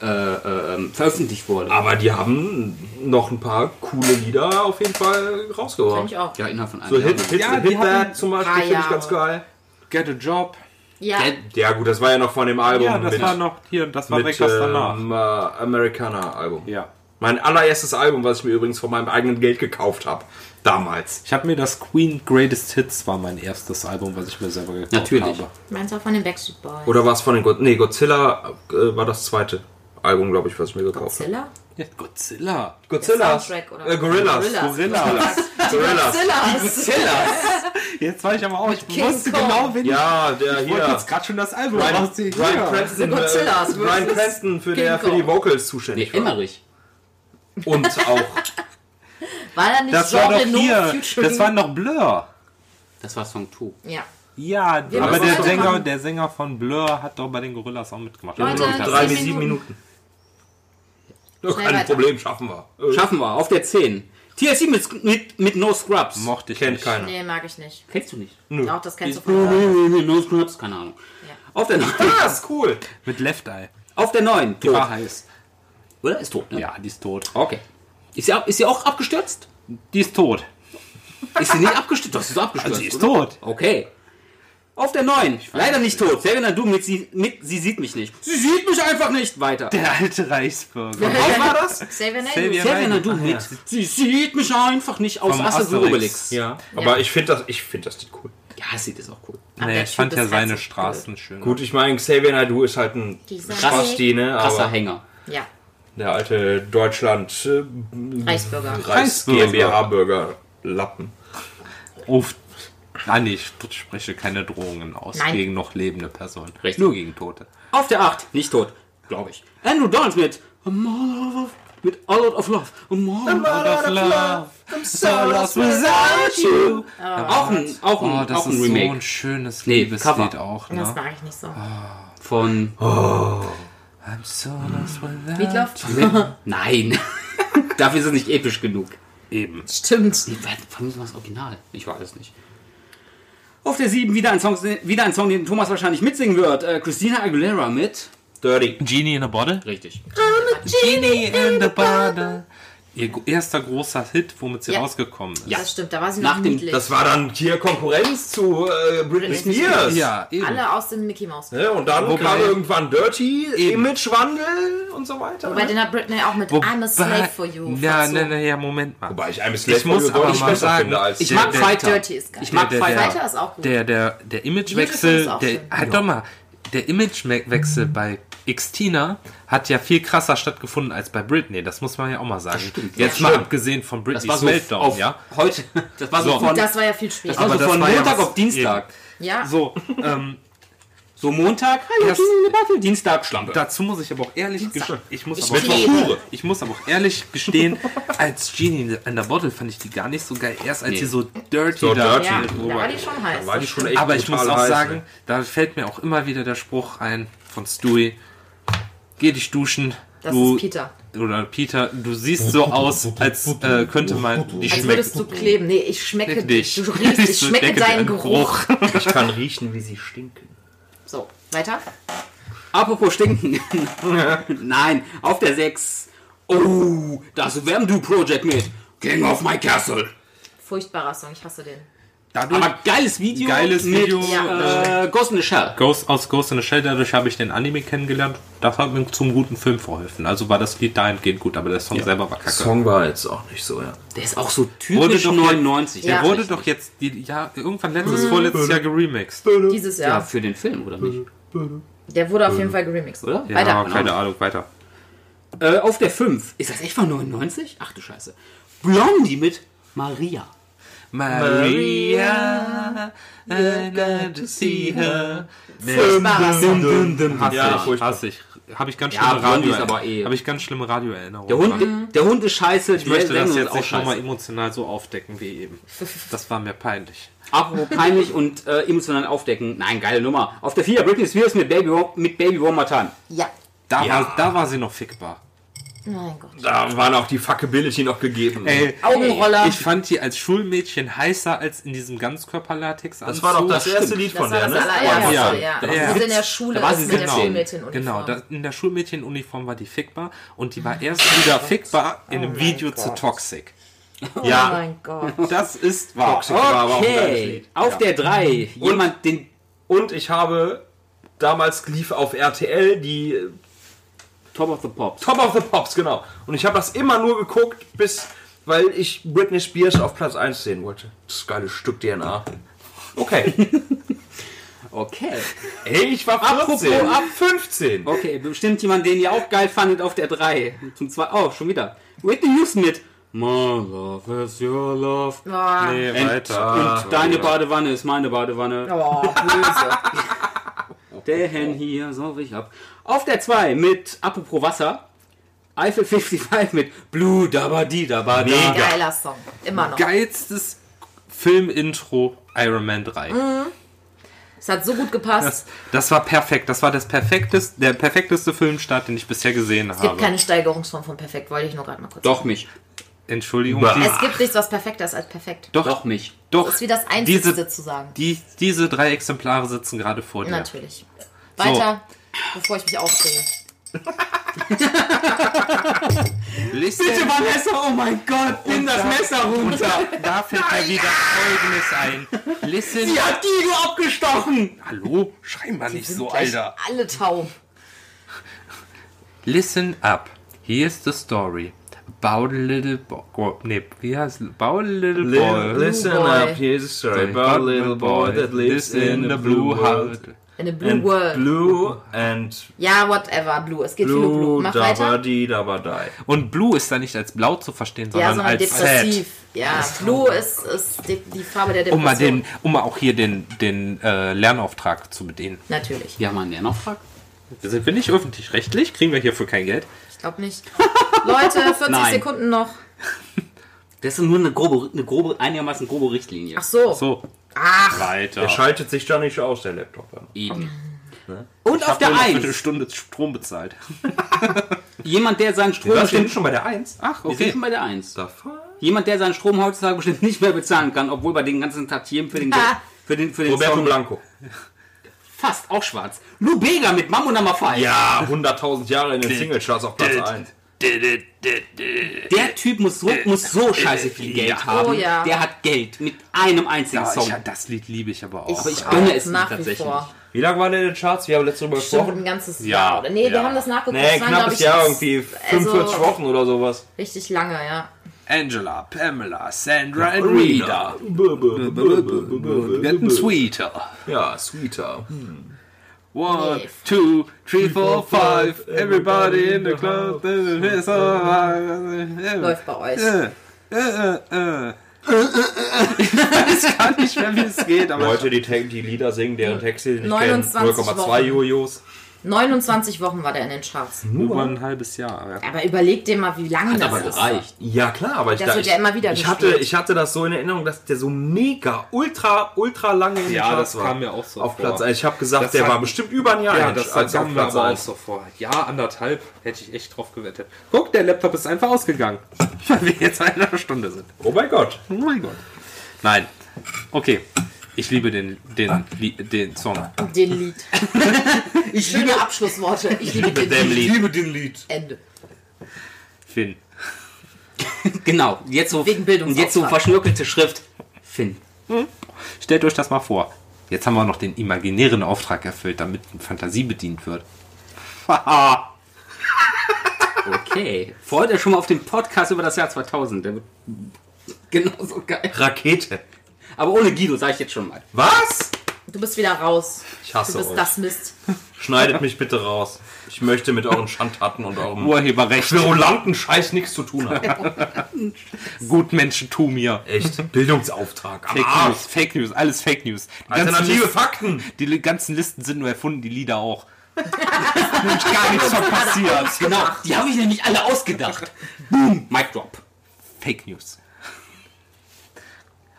äh, äh, veröffentlicht wurde. Aber die haben noch ein paar coole Lieder auf jeden Fall rausgebracht. ich auch. ja, innerhalb von einem So Jahr. Hit, Hit, Ja, Hit hatten That zum Beispiel finde ich ganz geil. Get a Job. Ja. Der, Ja gut, das war ja noch von dem Album Ja, das mit, war noch hier, das war direkt was danach. ähm, äh, Americana Album. Ja. Mein allererstes Album, was ich mir übrigens von meinem eigenen Geld gekauft habe. Damals. Ich habe mir das Queen Greatest Hits war mein erstes Album, was ich mir selber gekauft Natürlich. habe. Meinst du auch von den Backstreet Boys? Oder war es von den God Nee, Godzilla äh, war das zweite Album, glaube ich, was ich mir gekauft habe. Zilla? Ja, Godzilla. Godzilla. Äh, Gorillas. Gorillas. Gorillas. Gorillas. Zilla. Jetzt war ich aber auch, ich King wusste Kong. genau, wen Ja, der ich wollte hier. jetzt gerade schon das Album Brian, rausziehen. Brian Ja. Cranston, Godzillas äh, Brian versus Cranston für, King der, für die nee, Vocals zuständig war. Emmerich. Und auch War da nicht Das war doch hier, das war noch Blur. Das war Song 2. Ja. Ja, Wir aber der Sänger, der Sänger von Blur hat doch bei den Gorillas auch mitgemacht. Leute, Ja, drei bis sieben Minuten. Minuten. Kein weiter. Problem, schaffen wir. Äh, Schaffen wir. Auf der 10. TLC mit, mit, mit No Scrubs. mochte ich Kennt nicht. keiner. Nee, mag ich nicht. Kennst du nicht? Auch das kennst du von No Scrubs? Keine Ahnung. Ja. Auf der 9. Ah, ist cool. Mit Left Eye. Auf der 9. Die war heiß. Oder? Ist tot, ne? Ja, die ist tot. Okay. Ist sie, ist sie auch abgestürzt? Die ist tot. Ist sie nicht abgestürzt? Doch, sie ist abgestürzt. Also, sie ist oder? tot. Okay. Auf der 9. Leider nicht tot. Serena Du mit sie, mit sie sieht mich nicht. Sie sieht mich einfach nicht. Weiter. Der alte Reichsbürger. Was war das? Serena Du Ach, ja. mit sie sieht mich einfach nicht aus Vom Asterix und Asterix. Obelix. Ja. Aber ich finde das, ich finde das Lied cool. Ja, sieht ist auch cool. Nee, ich fand ja seine Straßen schön. Gut, ich meine, Xavier Naidoo ist halt ein Spasti, ne? Krasser Hänger. cool. Ja. der alte Deutschland äh, Reichsbürger. Reichs Reichsbürger. GmbH-Bürger Lappen. Uff. Ah, nee, ich spreche keine Drohungen aus Nein. gegen noch lebende Personen. Richtig. Nur gegen Tote. Auf der 8. Nicht tot. Glaube ich. Andrew Donald mit A Mother of mit A Lot of Love. A Mother of love, so lost without you. Auch ein, auch ein, Oh, das auch ein ist so Remake ein schönes Nee, Liebeslied auch, Das ne? mag ich nicht so. von I'm so lost without Meatloaf? Nein. Dafür ist es nicht episch genug. Eben. Stimmt. Vermuten wir das Original? Ich weiß es nicht. Auf der 7 wieder ein Song, wieder ein Song den Thomas wahrscheinlich mitsingen wird. Äh, Christina Aguilera mit. Dirty. Genie in a Bottle? Richtig. Genie in the Bottle. Ihr erster großer Hit, womit sie Ja. rausgekommen ist. Das stimmt, da war sie Nach noch dem- niedlich. Das war dann hier Konkurrenz zu äh, Britney Spears. Ja, eben. Alle aus dem Mickey Mouse. Ja, und dann Wobei- kam irgendwann Dirty. Imagewandel und so weiter. Wobei den hat Britney auch mit I'm a Slave for You. Ja, fast so. ne, ne, ja, Moment mal. Wobei ich I'm a Slave Ich muss for You aber mal besser sagen, finde als Ich Der- mag der- Fighter. Dirty ist geil. Ich mag Der- der- Fighter. Fighter ist auch gut. Der, der, der Imagewechsel, ist auch der, schön. halt doch mal, der Imagewechsel bei Xtina hat ja viel krasser stattgefunden als bei Britney. Das muss man ja auch mal sagen. Jetzt Ja. mal Stimmt. abgesehen von Das Britney's war so Meltdown, auf ja. heute. Das war so So. von, das war ja viel später. das war so Aber das von war ja Montag was- auf Dienstag. ja, So, ähm, So Montag, hallo, Das- Genie in the Bottle, Dienstag, Schlampe. dazu muss ich aber auch ehrlich gestehen, ich muss aber stehe. auch, ich muss aber auch ehrlich gestehen, als Genie in the Bottle fand ich die gar nicht so geil. Erst als Nee. sie so dirty So da dirty. ja, da war die schon heiß. war die schon echt Aber ich muss auch heiß, sagen, ne? da fällt mir auch immer wieder der Spruch ein von Stewie. Geh dich duschen. Das du, ist Peter. Oder Peter, du siehst so aus, als äh, könnte man Als schmecken. würdest du kleben. Nee, ich schmecke dich. Du riechst, ich So schmecke deinen Geruch. Ich kann riechen, wie sie stinken. So, weiter. Apropos stinken. Nein, auf der 6. Oh, das Wamdu Project mit King of My Castle. Furchtbarer Song, ich hasse den. Dadurch, Aber geiles Video. Geiles mit, Video, Äh, Ghost in the Shell. Ghost, aus Ghost in the Shell, dadurch habe ich den Anime kennengelernt. Das hat mir zum guten Film verholfen. Also war das Lied dahingehend gut, aber der Song selber war kacke. Song war jetzt auch nicht so, ja. Der ist auch so Wurde typisch doch 99. Ja. Der wurde doch jetzt die, ja, irgendwann letztes, vorletztes Jahr geremixed. Dieses Ja, Jahr. für den Film, oder nicht? Der wurde auf jeden Fall geremixed. Oder? Ja, Weiter. keine Ahnung, weiter. Äh, auf der 5. Ist das echt von 99? Ach du Scheiße. Blondie mit Maria. Maria, I got to see her. Hasse Ja, ich, furchtbar. hasse ich. Habe ich ganz Ja, schlimme Blondie Radio ist aber eh- Habe ich ganz schlimme Radioerinnerungen. Der Hund, der Hund ist scheiße. ich möchte das jetzt auch nicht nochmal scheiße. emotional so aufdecken wie eben. Das war mir peinlich. Apropos peinlich und äh, emotional aufdecken. Nein, geile Nummer. Auf der 4 Britney Spears mit Baby, One- mit Baby One More Time. Ja. Da, Ja. war, da war sie noch fickbar. Mein Gott. Da war noch die Fuckability noch gegeben. Ey, Augenroller. ich fand die als Schulmädchen heißer als in diesem Ganzkörperlatex. das war doch das erste Lied Das von der, das ne? allererste, Ja. ja. ja. Sie in der Schule da war sie mit der 17. Schulmädchenuniform. Genau, da, in der Schulmädchenuniform war die fickbar und die war erst wieder fickbar in einem Video zu Toxic. Oh Ja, mein Gott. Das ist wahr. Toxic war aber auch ein Okay, Lied. auf der 3. Jemand, den Und ich habe damals lief auf RTL die Top of the Pops. Top of the Pops, genau. Und ich habe das immer nur geguckt, bis weil ich Britney Spears auf Platz 1 sehen wollte. Das geile Stück DNA. Okay. Okay. Ey, ich war 14. Apropos ab 15. Okay, bestimmt jemand, den ihr auch geil fandet auf der 3. Zum zwei, oh, schon wieder. Whitney Houston mit My love is your love. Boah. Nee, Und, weiter. und deine Badewanne ist meine Badewanne. Oh, böse. Den hier sauf ich ab. Auf der 2 mit Apropos Wasser. Eiffel 55 mit Blue Dabadi Dabada. Geiler Song. Immer noch. Geilstes Filmintro Iron Man 3. Es hat so gut gepasst. Das, das war perfekt. Das war das perfekteste, der perfekteste Filmstart, den ich bisher gesehen es gibt habe. keine Steigerungsform von perfekt, wollte ich nur gerade mal kurz Doch mich. Entschuldigung. Bah. Es gibt nichts, was perfekter ist als perfekt. doch, Doch mich. doch. Das ist wie das Einzigste diese, zu sagen. die, diese drei Exemplare sitzen gerade vor dir. Natürlich. Weiter, bevor ich mich. Listen, Bitte Vanessa, oh mein Gott, nimm das Messer runter. da fällt mir wieder Folgendes ein. Listen. Sie hat Guido abgestochen. Hallo? Schrei mal nicht so, Alter. alle taub. Listen up. Here's the story. About a little boy. Nee, wie heißt es? About a little boy. Listen up, here's a story about a little boy that lives in the blue house. In a blue And world. blue and Ja, whatever, blue. Es geht viel um blue. blue, Mach weiter. dabadi, dabadai. Und Blue ist da nicht als blau zu verstehen, Ja, sondern sondern als depressiv. sad. Ja, blue ist, ist die, die Farbe der Um mal, Depression. den, um mal auch hier den, den äh, Lernauftrag zu bedienen. Natürlich. Ja, Mann, der Nachfrag. Sind wir nicht öffentlich-rechtlich? Kriegen wir hierfür kein Geld? Ich glaube nicht. Leute, 40 Nein. Sekunden noch. Das ist nur eine grobe, eine grobe, einigermaßen grobe Richtlinie. Ach so. So, Ach, weiter. Der schaltet sich da nicht aus, der Laptop. Eben. Und auf hab der nur noch für eine 1, Stunde Strom bezahlt. jemand, der seinen Strom bestimmt. stimmt schon bei der 1. Ach, Wir sind schon bei der 1. Da fahr- Jemand, der seinen Strom heutzutage bestimmt nicht mehr bezahlen kann, obwohl bei den ganzen Tantiemen für den, Ah. für den, für den Roberto Song Blanco. fast auch schwarz. Lou Bega mit Mambo Number 5. Ja, 100.000 Jahre in den Singlecharts auf Platz 1. Der Typ muss so, muss so scheiße viel Geld Ja. haben. Oh ja. Der hat Geld mit einem einzigen Ja, Song. ich, das Lied liebe ich aber auch. Ich, Aber ich gönne es nach wie tatsächlich. vor. Wie lange waren denn in den Charts? Wir haben letztes Mal Bestimmt gesprochen. ein ganzes Ja, Jahr. Oder? Nee, wir haben das nachgeguckt. Nee, das knappes ich, Jahr, irgendwie 45 also, Wochen oder sowas. Richtig lange, ja. Angela, Pamela, Sandra und Rita. Getting Getting sweeter. Ja, sweeter. One, two, three, four, five. Everybody in the club. Läuft Läuft bei euch. Ich weiß gar nicht mehr, wie es geht, aber Leute, die, die Lieder singen, deren Texte nicht kennen, 29 0,2 Wochen. Jojos. 29 Wochen war der in den Charts. nur ein halbes Jahr. Ja. Aber überleg dir mal, wie lange Hat das aber ist. gereicht. Ja, klar, aber ich, Das da- wird ich, ja immer wieder ich hatte, ich hatte das so in Erinnerung, dass der so mega, ultra, ultra lange in den Ja, Charts das war. kam mir auch so Auf vor. Platz 1. Ich habe gesagt, Das der hat- war bestimmt über ein Jahr Ja, das als auf kam mir Platz aber auch 1. so vor. Ja, anderthalb hätte ich echt drauf gewettet. Guck, der Laptop ist einfach ausgegangen. Weil wir jetzt eine Stunde sind. Oh mein Gott. Oh mein Gott. Nein. Okay. Ich liebe den, den, Lied- den Song. Den Lied. ich liebe Abschlussworte. Ich liebe den Lied. Lied. liebe den Lied. Ende. Finn. Genau. Jetzt so, Wegen jetzt so verschnörkelte Schrift. Finn. Stellt euch das mal vor. Jetzt haben wir noch den imaginären Auftrag erfüllt, damit Fantasie bedient wird. Haha. Okay. Freut euch schon mal auf den Podcast über das Jahr 2000. Der wird genauso geil. Rakete. Aber ohne Guido, sage ich jetzt schon mal. Was? Du bist wieder raus. Ich hasse Du bist euch. das Mist. Schneidet mich bitte raus. Ich möchte mit euren Schandtaten und eurem Urheberrecht. querulanten Scheiß nichts zu tun haben. Gutmenschentum hier. Echt. Bildungsauftrag. Fake Arsch. News, Fake News, alles Fake News. Die ganzen, Alternative Listen, Fakten. die ganzen Listen sind nur erfunden, die Lieder auch. Nämlich gar nichts von passiert. Genau. Die habe ich nämlich alle ausgedacht. Boom. Mic drop. Fake News.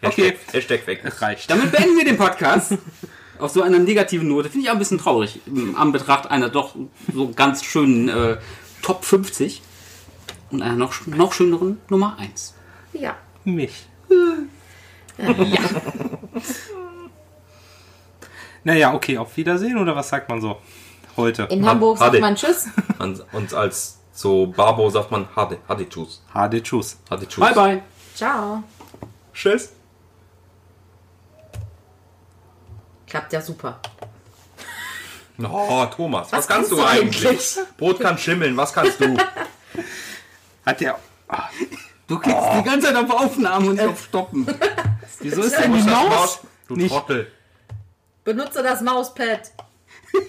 Okay. Hashtag weg. Reicht. Damit beenden wir den Podcast. Auf so einer negativen Note. Finde ich auch ein bisschen traurig. im Anbetracht einer doch so ganz schönen äh, Top 50. Und einer noch, noch schöneren Nummer 1. Ja. Mich. Naja, okay, auf Wiedersehen oder was sagt man so heute? In Hamburg sagt Hade. man Tschüss. Und, als so Barbo sagt man Hade, Hade Tschüss. HD Tschüss. Hade Tschüss. Bye bye. Ciao. Tschüss. Klappt ja super. Oh, Thomas, was, Was kannst kannst du eigentlich? eigentlich? Brot kann schimmeln, was kannst du? Hat der. Du klickst die ganze Zeit auf Aufnahmen und auf Stoppen. Wieso ist denn die das Maus? Du Nicht- Trottel. Benutze das Mauspad. Ich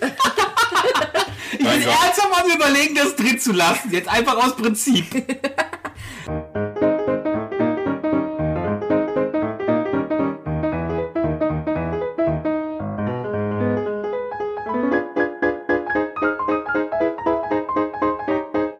bin ernsthaft am überlegen, das drin zu lassen. Jetzt einfach aus Prinzip.